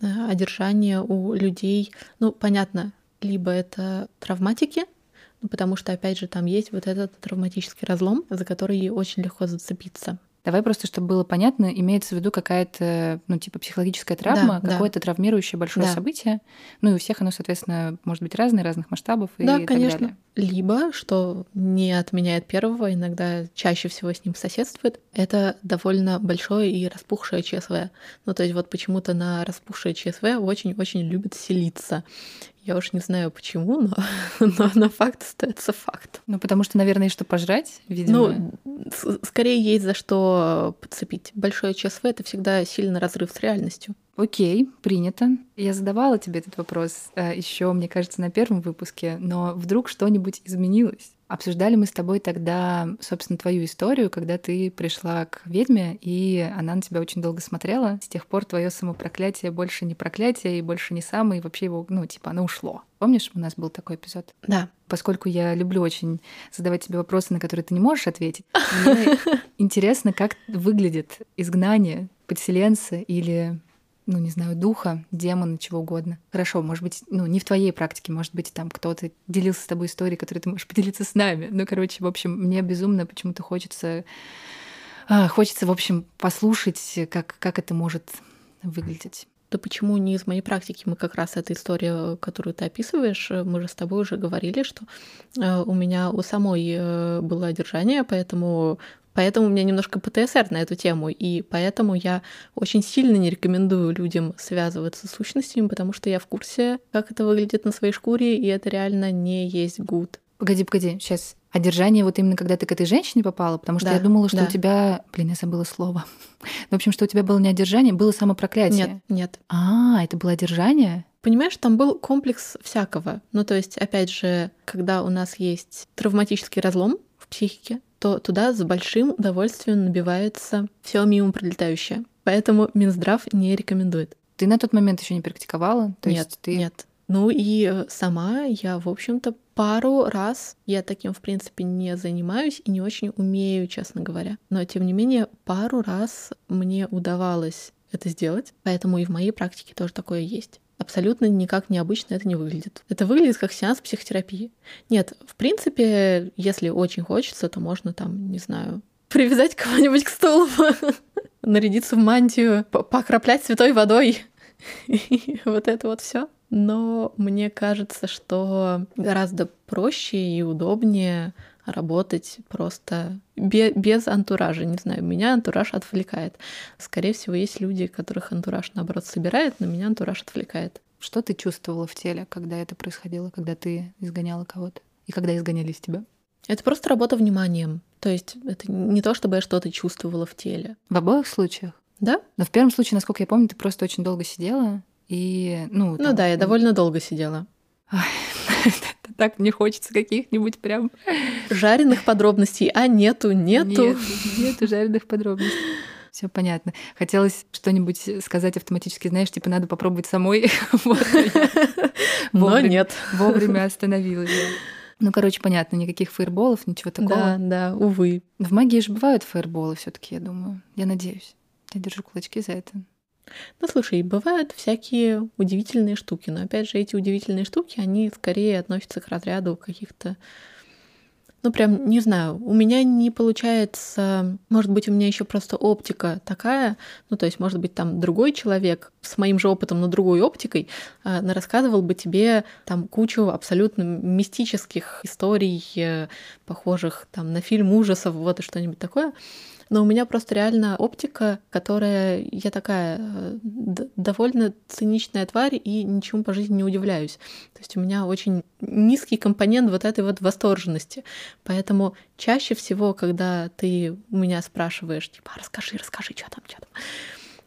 э, одержание у людей, ну, понятно, либо это травматики, ну, потому что, опять же, там есть вот этот травматический разлом, за который очень легко зацепиться. Давай просто, чтобы было понятно, имеется в виду какая-то, ну, типа психологическая травма, да, какое-то да. травмирующее большое да. событие. Ну, и у всех оно, соответственно, может быть разное, разных масштабов и да, так конечно. далее. Либо, что не отменяет первого, иногда чаще всего с ним соседствует, это довольно большое и распухшее ЧСВ. Ну, то есть вот почему-то на распухшее ЧСВ очень-очень любят селиться. Я уж не знаю почему, но, но на факт остается факт. Ну, потому что, наверное, что пожрать, видимо. Ну, скорее есть за что подцепить. Большое ЧСВ — это всегда сильный разрыв с реальностью. Окей, принято. Я задавала тебе этот вопрос э, еще, мне кажется, на первом выпуске, но вдруг что-нибудь изменилось? Обсуждали мы с тобой тогда, собственно, твою историю, когда ты пришла к ведьме, и она на тебя очень долго смотрела. С тех пор твое самопроклятие больше не проклятие, и больше не самое, и вообще его, ну, типа, оно ушло. Помнишь, у нас был такой эпизод? Да. Поскольку я люблю очень задавать тебе вопросы, на которые ты не можешь ответить, мне интересно, как выглядит изгнание подселенца или ну, не знаю, духа, демона, чего угодно. Хорошо, может быть, ну, не в твоей практике, может быть, там кто-то делился с тобой историей, которую ты можешь поделиться с нами. Ну, короче, в общем, мне безумно почему-то хочется, а, хочется, в общем, послушать, как, как это может выглядеть. Да почему не из моей практики? Мы как раз эта история, которую ты описываешь, мы же с тобой уже говорили, что э, у меня у самой э, было одержание, поэтому Поэтому у меня немножко ПТСР на эту тему, и поэтому я очень сильно не рекомендую людям связываться с сущностями, потому что я в курсе, как это выглядит на своей шкуре, и это реально не есть гуд. Погоди, погоди, сейчас. Одержание вот именно когда ты к этой женщине попала, потому что да, я думала, что да. у тебя... Блин, я забыла слово. В общем, что у тебя было не одержание, было самопроклятие. Нет, нет. А, это было одержание? Понимаешь, там был комплекс всякого. Ну, то есть, опять же, когда у нас есть травматический разлом в психике, то туда с большим удовольствием набивается все мимо пролетающее. Поэтому Минздрав не рекомендует. Ты на тот момент еще не практиковала? То нет, есть ты... нет. Ну и э, сама я, в общем-то, пару раз, я таким, в принципе, не занимаюсь и не очень умею, честно говоря. Но, тем не менее, пару раз мне удавалось это сделать, поэтому и в моей практике тоже такое есть абсолютно никак необычно это не выглядит. Это выглядит как сеанс психотерапии. Нет, в принципе, если очень хочется, то можно там, не знаю, привязать кого-нибудь к столу, нарядиться в мантию, покраплять святой водой. Вот это вот все. Но мне кажется, что гораздо проще и удобнее работать просто без, без антуража. Не знаю, меня антураж отвлекает. Скорее всего, есть люди, которых антураж, наоборот, собирает, но меня антураж отвлекает. Что ты чувствовала в теле, когда это происходило, когда ты изгоняла кого-то? И когда изгоняли из тебя? Это просто работа вниманием. То есть это не то, чтобы я что-то чувствовала в теле. В обоих случаях? Да. Но в первом случае, насколько я помню, ты просто очень долго сидела и, ну... Ну там, да, я довольно долго сидела. так не хочется каких-нибудь прям жареных подробностей, а нету, нету. Нет, нету жареных подробностей. Все понятно. Хотелось что-нибудь сказать автоматически, знаешь, типа надо попробовать самой. Но нет. Вовремя остановилась. Ну, короче, понятно, никаких фаерболов, ничего такого. Да, да, увы. В магии же бывают фаерболы все таки я думаю. Я надеюсь. Я держу кулачки за это. Ну, слушай, бывают всякие удивительные штуки, но опять же, эти удивительные штуки, они скорее относятся к разряду каких-то ну, прям, не знаю, у меня не получается, может быть, у меня еще просто оптика такая, ну, то есть, может быть, там другой человек с моим же опытом, но другой оптикой, э, рассказывал бы тебе там кучу абсолютно мистических историй, э, похожих там на фильм ужасов, вот и что-нибудь такое. Но у меня просто реально оптика, которая я такая э, довольно циничная тварь и ничему по жизни не удивляюсь. То есть у меня очень низкий компонент вот этой вот восторженности. Поэтому чаще всего, когда ты у меня спрашиваешь, типа, «А расскажи, расскажи, что там, что там,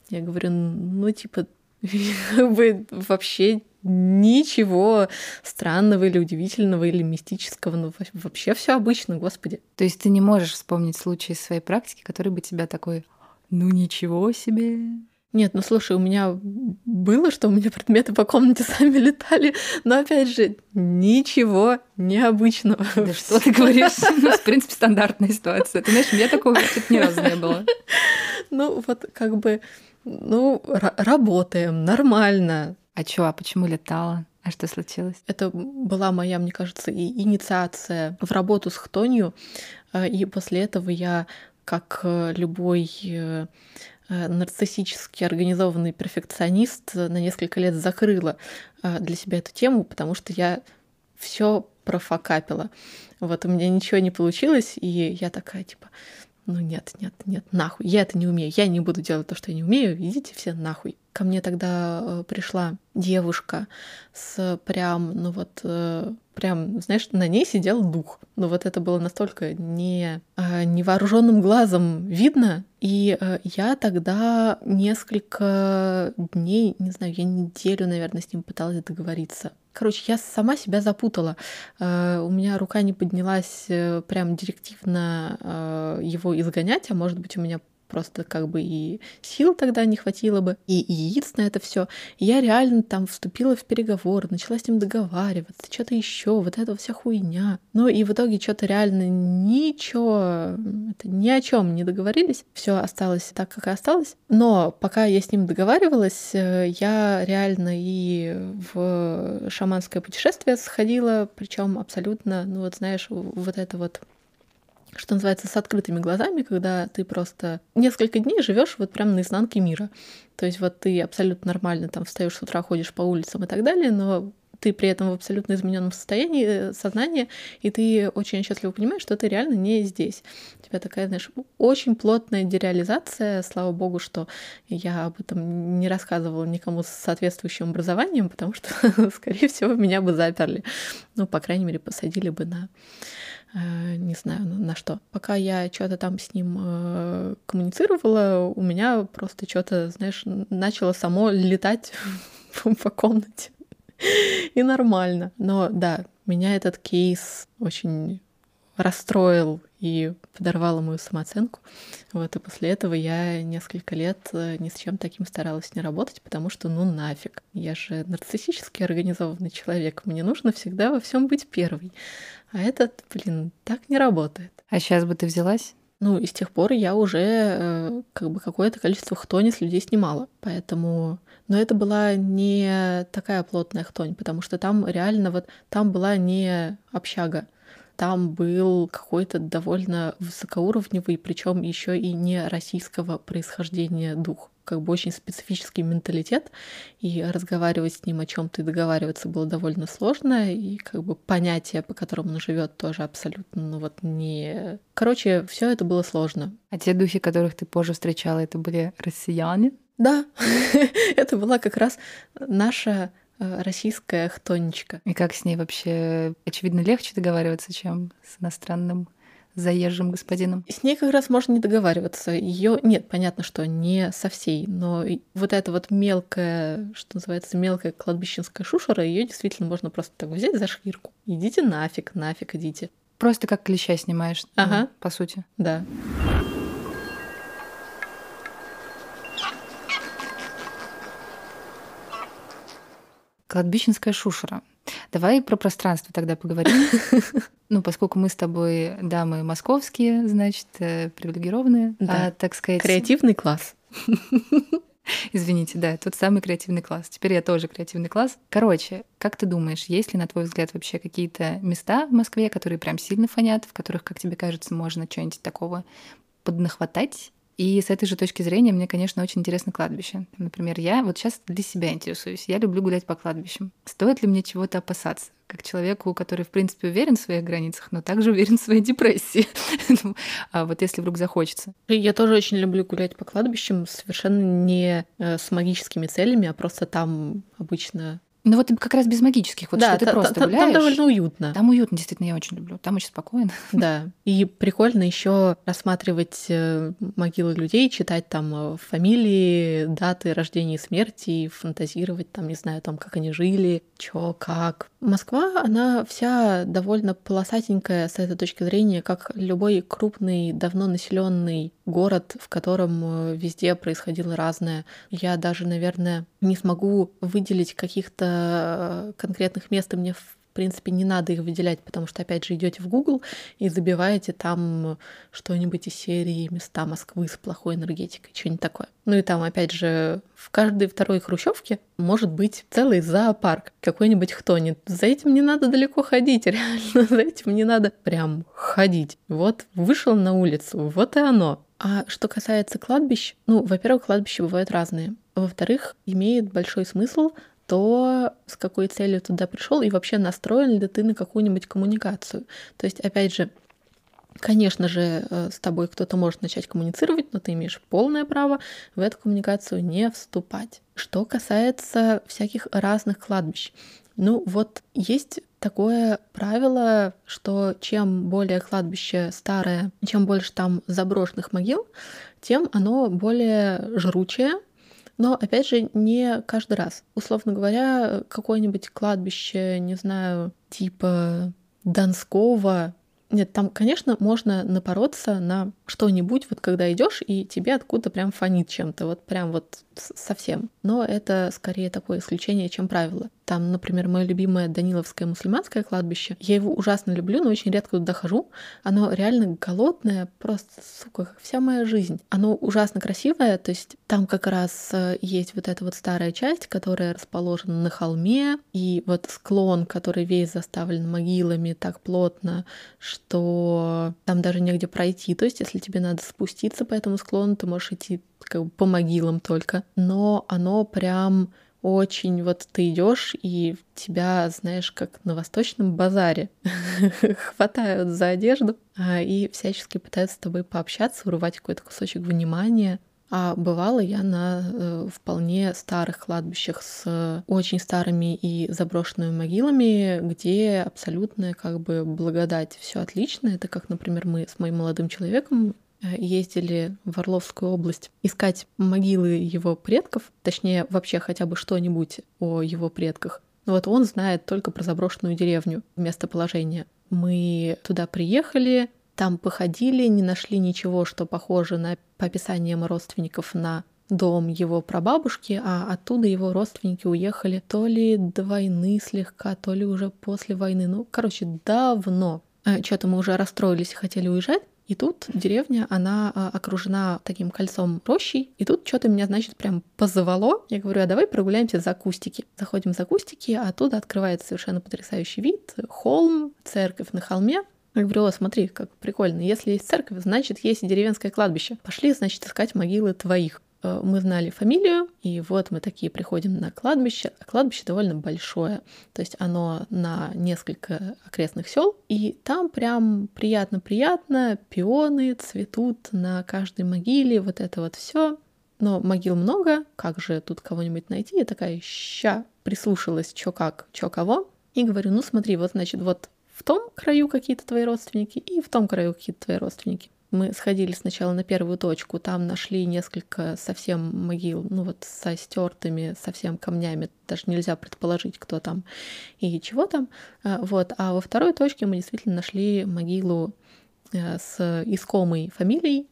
я говорю, ну, типа, вообще ничего странного или удивительного или мистического, ну вообще все обычно, господи. То есть ты не можешь вспомнить случай из своей практики, который бы тебя такой, ну ничего себе. Нет, ну слушай, у меня было, что у меня предметы по комнате сами летали, но опять же, ничего необычного. Да что ты говоришь? Ну, в принципе, стандартная ситуация. Ты знаешь, у меня такого ни разу не было. Ну, вот как бы, ну, работаем, нормально. А чё, а почему летала? А что случилось? Это была моя, мне кажется, и инициация в работу с хтонью. Э, и после этого я, как э, любой э, нарциссически организованный перфекционист, на несколько лет закрыла для себя эту тему, потому что я все профокапила. Вот у меня ничего не получилось, и я такая, типа, ну нет, нет, нет, нахуй, я это не умею, я не буду делать то, что я не умею, идите все нахуй. Ко мне тогда э, пришла девушка с прям, ну вот, э, прям, знаешь, на ней сидел дух. Но вот это было настолько не, э, невооруженным глазом видно. И я тогда несколько дней, не знаю, я неделю, наверное, с ним пыталась договориться. Короче, я сама себя запутала. У меня рука не поднялась прям директивно его изгонять, а может быть, у меня просто как бы и сил тогда не хватило бы, и, яиц на это все. Я реально там вступила в переговоры, начала с ним договариваться, что-то еще, вот эта вся хуйня. Ну и в итоге что-то реально ничего, это ни о чем не договорились, все осталось так, как и осталось. Но пока я с ним договаривалась, э, я реально и в шаманское путешествие сходила, причем абсолютно, ну вот знаешь, вот это вот что называется, с открытыми глазами, когда ты просто несколько дней живешь вот прям на изнанке мира. То есть вот ты абсолютно нормально там встаешь с утра, ходишь по улицам и так далее, но ты при этом в абсолютно измененном состоянии э, сознания, и ты очень счастливо понимаешь, что ты реально не здесь. У тебя такая, знаешь, очень плотная дереализация. Слава богу, что я об этом не рассказывала никому с соответствующим образованием, потому что, скорее всего, меня бы заперли. Ну, по крайней мере, посадили бы на э, не знаю на что. Пока я что-то там с ним э, коммуницировала, у меня просто что-то, знаешь, начало само летать по комнате. и нормально. Но да, меня этот кейс очень расстроил и подорвала мою самооценку. Вот, и после этого я несколько лет э, ни с чем таким старалась не работать, потому что ну нафиг. Я же нарциссически организованный человек. Мне нужно всегда во всем быть первой. А этот, блин, так не работает. А сейчас бы ты взялась? Ну, и с тех пор я уже э, как бы какое-то количество хтони с людей снимала. Поэтому но это была не такая плотная хтонь, потому что там реально вот там была не общага, там был какой-то довольно высокоуровневый, причем еще и не российского происхождения дух как бы очень специфический менталитет, и разговаривать с ним о чем-то и договариваться было довольно сложно, и как бы понятие, по которому он живет, тоже абсолютно, ну вот не... Короче, все это было сложно. А те духи, которых ты позже встречала, это были россияне? Да, это была как раз наша российская хтонечка. И как с ней вообще, очевидно, легче договариваться, чем с иностранным заезжим господином? С ней как раз можно не договариваться. Ее нет, понятно, что не со всей, но вот эта вот мелкая, что называется, мелкая кладбищенская шушера, ее действительно можно просто так взять за шкирку. Идите нафиг, нафиг идите. Просто как клеща снимаешь, ага. ну, по сути. Да. Кладбищенская шушера. Давай про пространство тогда поговорим. Ну, поскольку мы с тобой дамы московские, значит, э, привилегированные, да. а, так сказать... Креативный класс. Извините, да, тот самый креативный класс. Теперь я тоже креативный класс. Короче, как ты думаешь, есть ли, на твой взгляд, вообще какие-то места в Москве, которые прям сильно фонят, в которых, как тебе кажется, можно что-нибудь такого поднахватать и с этой же точки зрения мне, конечно, очень интересно кладбище. Например, я вот сейчас для себя интересуюсь. Я люблю гулять по кладбищам. Стоит ли мне чего-то опасаться? Как человеку, который, в принципе, уверен в своих границах, но также уверен в своей депрессии. Ну, а вот если вдруг захочется. Я тоже очень люблю гулять по кладбищам совершенно не э, с магическими целями, а просто там обычно ну вот как раз без магических, вот да, что ты просто гуляешь. Там довольно уютно. Там уютно, действительно, я очень люблю. Там очень спокойно. Да, и прикольно еще рассматривать э, могилы людей, читать там э, фамилии, даты рождения и смерти, фантазировать там, не знаю, там, как они жили, чё, как. Москва, она вся довольно полосатенькая с этой точки зрения, как любой крупный, давно населенный город, в котором э, везде происходило разное. Я даже, наверное, не смогу выделить каких-то конкретных мест, и мне в принципе, не надо их выделять, потому что, опять же, идете в Google и забиваете там что-нибудь из серии места Москвы с плохой энергетикой, что-нибудь такое. Ну и там, опять же, в каждой второй хрущевке может быть целый зоопарк, какой-нибудь хтонит. За этим не надо далеко ходить, реально, за этим не надо прям ходить. Вот вышел на улицу, вот и оно. А что касается кладбищ, ну, во-первых, кладбища бывают разные. Во-вторых, имеет большой смысл то с какой целью туда пришел и вообще настроен ли ты на какую-нибудь коммуникацию. То есть, опять же, Конечно же, э, с тобой кто-то может начать коммуницировать, но ты имеешь полное право в эту коммуникацию не вступать. Что касается всяких разных кладбищ. Ну вот есть такое правило, что чем более кладбище старое, чем больше там заброшенных могил, тем оно более жручее, но, опять же, не каждый раз. Условно говоря, какое-нибудь кладбище, не знаю, типа Донского, Нет, там, конечно, можно напороться на что-нибудь, вот когда идешь, и тебе откуда прям фонит чем-то, вот прям вот совсем. Но это скорее такое исключение, чем правило. Там, например, мое любимое Даниловское мусульманское кладбище. Я его ужасно люблю, но очень редко туда хожу. Оно реально голодное, просто, сука, как вся моя жизнь. Оно ужасно красивое, то есть там как раз э, есть вот эта вот старая часть, которая расположена на холме, и вот склон, который весь заставлен могилами так плотно, что там даже негде пройти. То есть, если тебе надо спуститься по этому склону, ты можешь идти как бы по могилам только. Но оно прям очень вот ты идешь и тебя, знаешь, как на восточном базаре хватают за одежду а, и всячески пытаются с тобой пообщаться, урвать какой-то кусочек внимания. А бывала я на э, вполне старых кладбищах с очень старыми и заброшенными могилами, где абсолютная как бы благодать, все отлично. Это как, например, мы с моим молодым человеком Э, ездили в Орловскую область искать могилы его предков, точнее, вообще хотя бы что-нибудь о его предках. Но вот он знает только про заброшенную деревню, местоположение. Мы туда приехали, там походили, не нашли ничего, что похоже на, по описаниям родственников на дом его прабабушки, а оттуда его родственники уехали то ли до войны слегка, то ли уже после войны. Ну, короче, давно. Э, Что-то мы уже расстроились и хотели уезжать. И тут деревня, она а, окружена таким кольцом рощей, и тут что-то меня, значит, прям позывало. Я говорю, а давай прогуляемся за кустики. Заходим за кустики, а оттуда открывается совершенно потрясающий вид. Холм, церковь на холме. Я говорю, о, смотри, как прикольно. Если есть церковь, значит, есть и деревенское кладбище. Пошли, значит, искать могилы твоих. Э, мы знали фамилию, и вот мы такие приходим на кладбище. А кладбище довольно большое, то есть оно на несколько окрестных сел, и там прям приятно-приятно, пионы цветут на каждой могиле, вот это вот все. Но могил много, как же тут кого-нибудь найти? Я такая, ща, прислушалась, чё как, чё кого, и говорю, ну смотри, вот значит, вот в том краю какие-то твои родственники, и в том краю какие-то твои родственники. Мы сходили сначала на первую точку, там нашли несколько совсем могил, ну вот со стертыми совсем камнями, даже нельзя предположить, кто там и чего там. А, вот. А во второй точке мы действительно нашли могилу э, с искомой фамилией,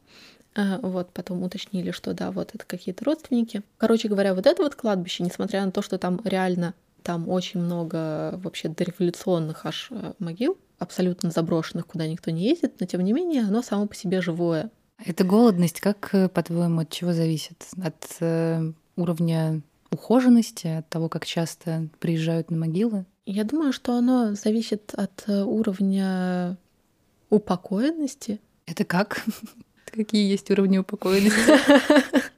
а, вот, потом уточнили, что да, вот это какие-то родственники. Короче говоря, вот это вот кладбище, несмотря на то, что там реально там очень много вообще дореволюционных аж э, могил, абсолютно заброшенных, куда никто не ездит, но тем не менее оно само по себе живое. Эта голодность, как, э, по-твоему, от чего зависит? От э, уровня ухоженности, от того, как часто приезжают на могилы? Я думаю, что оно зависит от э, уровня упокоенности. Это как? Какие есть уровни упокоенности?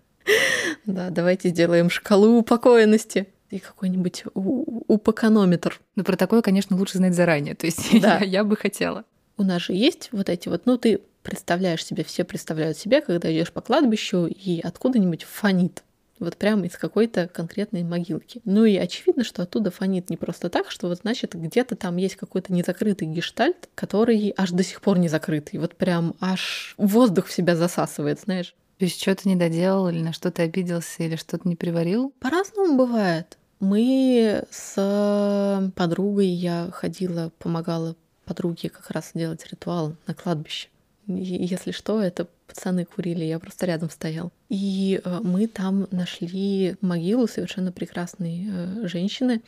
Да, давайте сделаем шкалу упокоенности и какой-нибудь упаконометр. Ну, про такое, конечно, лучше знать заранее. То есть да. я, я бы хотела. У нас же есть вот эти вот, ну, ты представляешь себе, все представляют себе, когда идешь по кладбищу и откуда-нибудь фонит. Вот прямо из какой-то конкретной могилки. Ну и очевидно, что оттуда фонит не просто так, что вот значит где-то там есть какой-то незакрытый гештальт, который аж до сих пор не закрытый. Вот прям аж воздух в себя засасывает, знаешь. То есть что-то не доделал или на что-то обиделся или что-то не приварил? По-разному бывает. Мы с подругой, я ходила, помогала подруге как раз делать ритуал на кладбище. Если что, это пацаны курили, я просто рядом стоял. И э, мы там нашли могилу совершенно прекрасной э, женщины,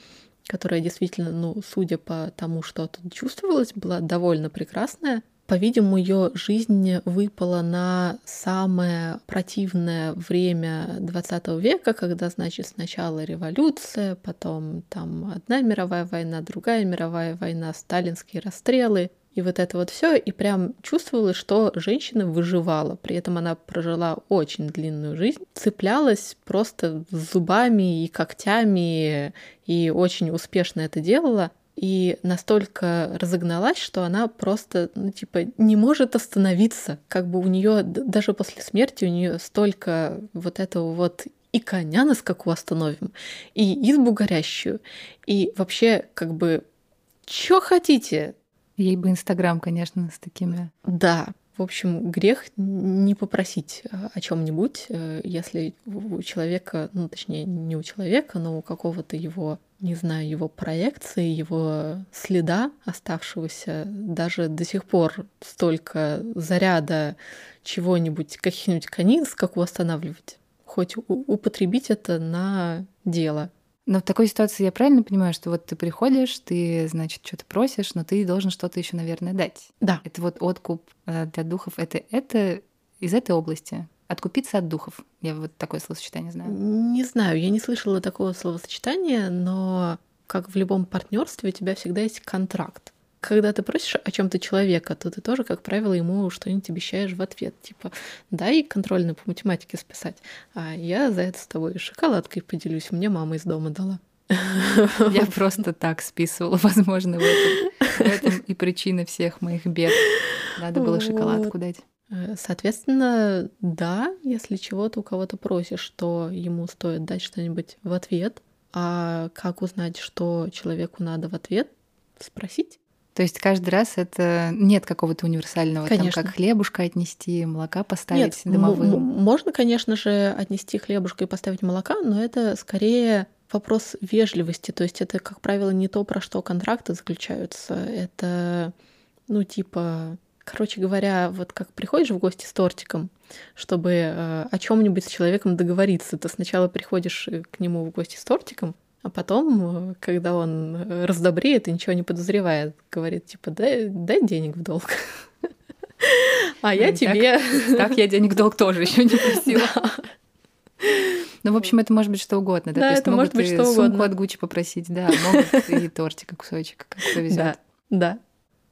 которая действительно, ну, судя по тому, что тут чувствовалось, была довольно прекрасная. По-видимому, ее жизнь выпала на самое противное время 20 века, когда, значит, сначала революция, потом там одна мировая война, другая мировая война, сталинские расстрелы, и вот это вот все, и прям чувствовалось, что женщина выживала. При этом она прожила очень длинную жизнь, цеплялась просто зубами и когтями, и очень успешно это делала и настолько разогналась, что она просто, ну, типа, не может остановиться. Как бы у нее даже после смерти у нее столько вот этого вот и коня на скаку остановим, и избу горящую, и вообще, как бы, что хотите? Ей бы Инстаграм, конечно, с такими. Да, В общем, грех не попросить э, о чем-нибудь, э, если у человека, ну точнее не у человека, но у какого-то его, не знаю, его проекции, его следа оставшегося, даже до сих пор столько заряда чего-нибудь, каких-нибудь конец, как его останавливать, хоть употребить это на дело. Но в такой ситуации я правильно понимаю, что вот ты приходишь, ты, значит, что-то просишь, но ты должен что-то еще, наверное, дать. Да. Это вот откуп э, для духов. Это, это из этой области. Откупиться от духов. Я вот такое словосочетание знаю. Не знаю, я не слышала такого словосочетания, но как в любом партнерстве у тебя всегда есть контракт когда ты просишь о чем-то человека, то ты тоже, как правило, ему что-нибудь обещаешь в ответ. Типа, дай контрольную по математике списать, а я за это с тобой шоколадкой поделюсь. Мне мама из дома дала. Я просто так списывала, возможно, в этом, в этом и причина всех моих бед. Надо было шоколадку дать. Э, соответственно, да, если чего-то у кого-то просишь, то ему стоит дать что-нибудь в ответ. А как узнать, что человеку надо в ответ? Спросить. То есть каждый раз это нет какого-то универсального, конечно. там как хлебушка отнести, молока поставить нет, домовым. Можно, конечно же, отнести хлебушка и поставить молока, но это скорее вопрос вежливости. То есть это, как правило, не то, про что контракты заключаются. Это, ну, типа, короче говоря, вот как приходишь в гости с тортиком, чтобы э, о чем-нибудь с человеком договориться, ты сначала приходишь э, к нему в гости с тортиком, а потом, э, когда он э, раздобреет и ничего не подозревает, говорит, типа, дай, дай денег в долг. А я тебе... Так я денег в долг тоже еще не просила. Ну, в общем, это может быть что угодно. Да, да это может быть что угодно. Сумку от Гуччи попросить, да, могут и тортика кусочек, как повезет. Да, да.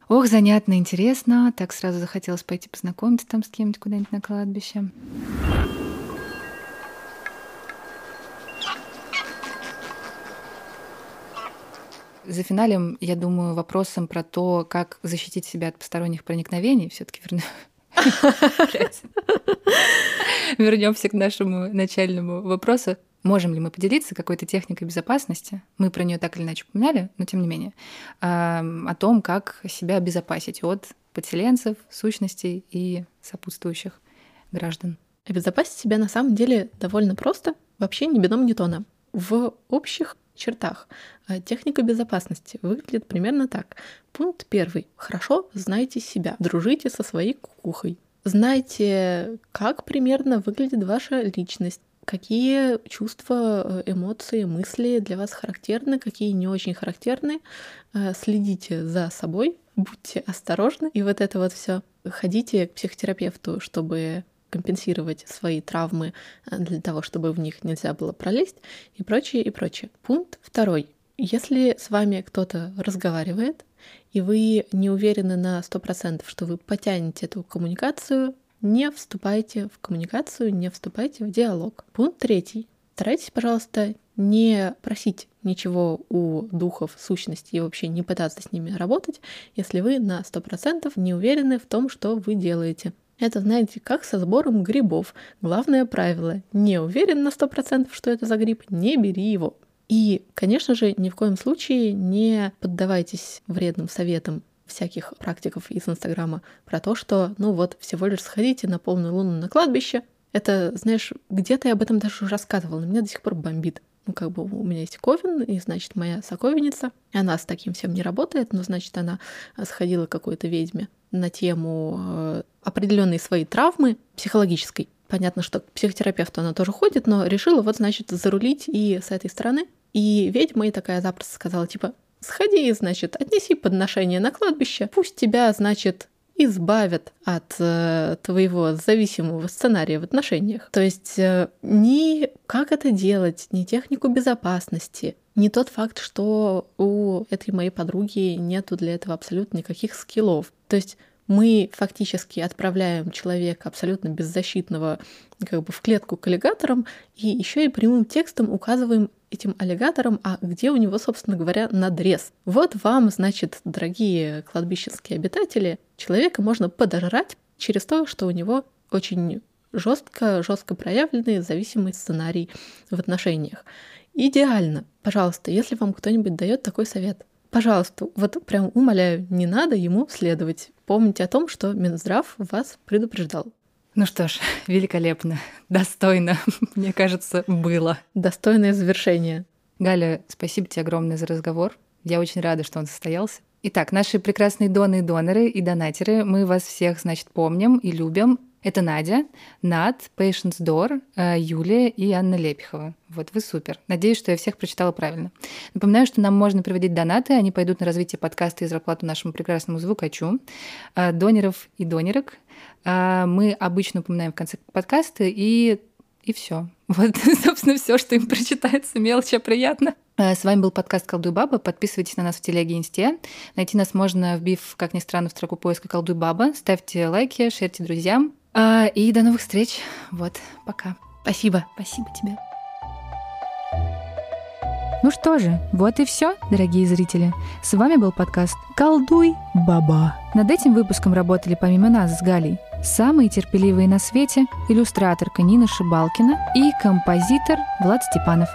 Ох, занятно, интересно. Так сразу захотелось пойти познакомиться там с кем-нибудь куда-нибудь на кладбище. За финалем, я думаю, вопросом про то, как защитить себя от посторонних проникновений, все-таки вернемся к нашему начальному вопросу. Можем ли мы поделиться какой-то техникой безопасности? Мы про нее так или иначе упоминали, но тем не менее, о том, как себя обезопасить от подселенцев, сущностей и сопутствующих граждан. Обезопасить себя на самом деле довольно просто, вообще не бином Ньютона. В общих чертах. А техника безопасности выглядит примерно так. Пункт первый. Хорошо знайте себя. Дружите со своей кукухой. Знайте, как примерно выглядит ваша личность. Какие чувства, э, эмоции, мысли для вас характерны, какие не очень характерны. Э, следите за собой, будьте осторожны. И вот это вот все. Ходите к психотерапевту, чтобы компенсировать свои травмы э, для того, чтобы в них нельзя было пролезть и прочее, и прочее. Пункт второй. Если с вами кто-то разговаривает, и вы не уверены на 100%, что вы потянете эту коммуникацию, не вступайте в коммуникацию, не вступайте в диалог. Пункт третий. Старайтесь, пожалуйста, не просить ничего у духов, сущности и вообще не пытаться с ними работать, если вы на 100% не уверены в том, что вы делаете. Это, знаете, как со сбором грибов. Главное правило — не уверен на 100%, что это за гриб, не бери его. И, конечно же, ни в коем случае не поддавайтесь вредным советам всяких практиков из Инстаграма про то, что, ну вот, всего лишь сходите на полную луну на кладбище. Это, знаешь, где-то я об этом даже уже рассказывала, но меня до сих пор бомбит ну, как бы у меня есть Ковен, и, значит, моя соковенница. Она с таким всем не работает, но, значит, она сходила к какой-то ведьме на тему э, определенной своей травмы психологической. Понятно, что к психотерапевту она тоже ходит, но решила вот, значит, зарулить и с этой стороны. И ведьма ей такая запросто сказала, типа, сходи, значит, отнеси подношение на кладбище, пусть тебя, значит, избавят от э, твоего зависимого сценария в отношениях. То есть э, ни как это делать, ни технику безопасности, не тот факт, что у этой моей подруги нету для этого абсолютно никаких скиллов. То есть мы фактически отправляем человека абсолютно беззащитного как бы в клетку к аллигаторам и еще и прямым текстом указываем этим аллигатором, а где у него, собственно говоря, надрез. Вот вам, значит, дорогие кладбищенские обитатели, человека можно подожрать через то, что у него очень жестко, жестко проявленный зависимый сценарий в отношениях. Идеально. Пожалуйста, если вам кто-нибудь дает такой совет, Пожалуйста, вот прям умоляю, не надо ему следовать. Помните о том, что Минздрав вас предупреждал. Ну что ж, великолепно, достойно, мне кажется, было. Достойное завершение. Галя, спасибо тебе огромное за разговор. Я очень рада, что он состоялся. Итак, наши прекрасные доны и доноры и донатеры, мы вас всех, значит, помним и любим. Это Надя, Над, Patience Door, э, Юлия и Анна Лепихова. Вот вы супер. Надеюсь, что я всех прочитала правильно. Напоминаю, что нам можно приводить донаты, они пойдут на развитие подкаста и зарплату нашему прекрасному звукачу, э, донеров и донерок. Э, мы обычно упоминаем в конце подкаста, и, и все. Вот, собственно, все, что им прочитается, мелочь, а приятно. С вами был подкаст «Колдуй Баба». Подписывайтесь на нас в телеге Инсте. Найти нас можно, вбив, как ни странно, в строку поиска «Колдуй Баба». Ставьте лайки, шерьте друзьям. А, и до новых встреч. Вот, пока. Спасибо. Спасибо тебе. Ну что же, вот и все, дорогие зрители. С вами был подкаст «Колдуй, баба». Над этим выпуском работали помимо нас с Галей самые терпеливые на свете иллюстраторка Нина Шибалкина и композитор Влад Степанов.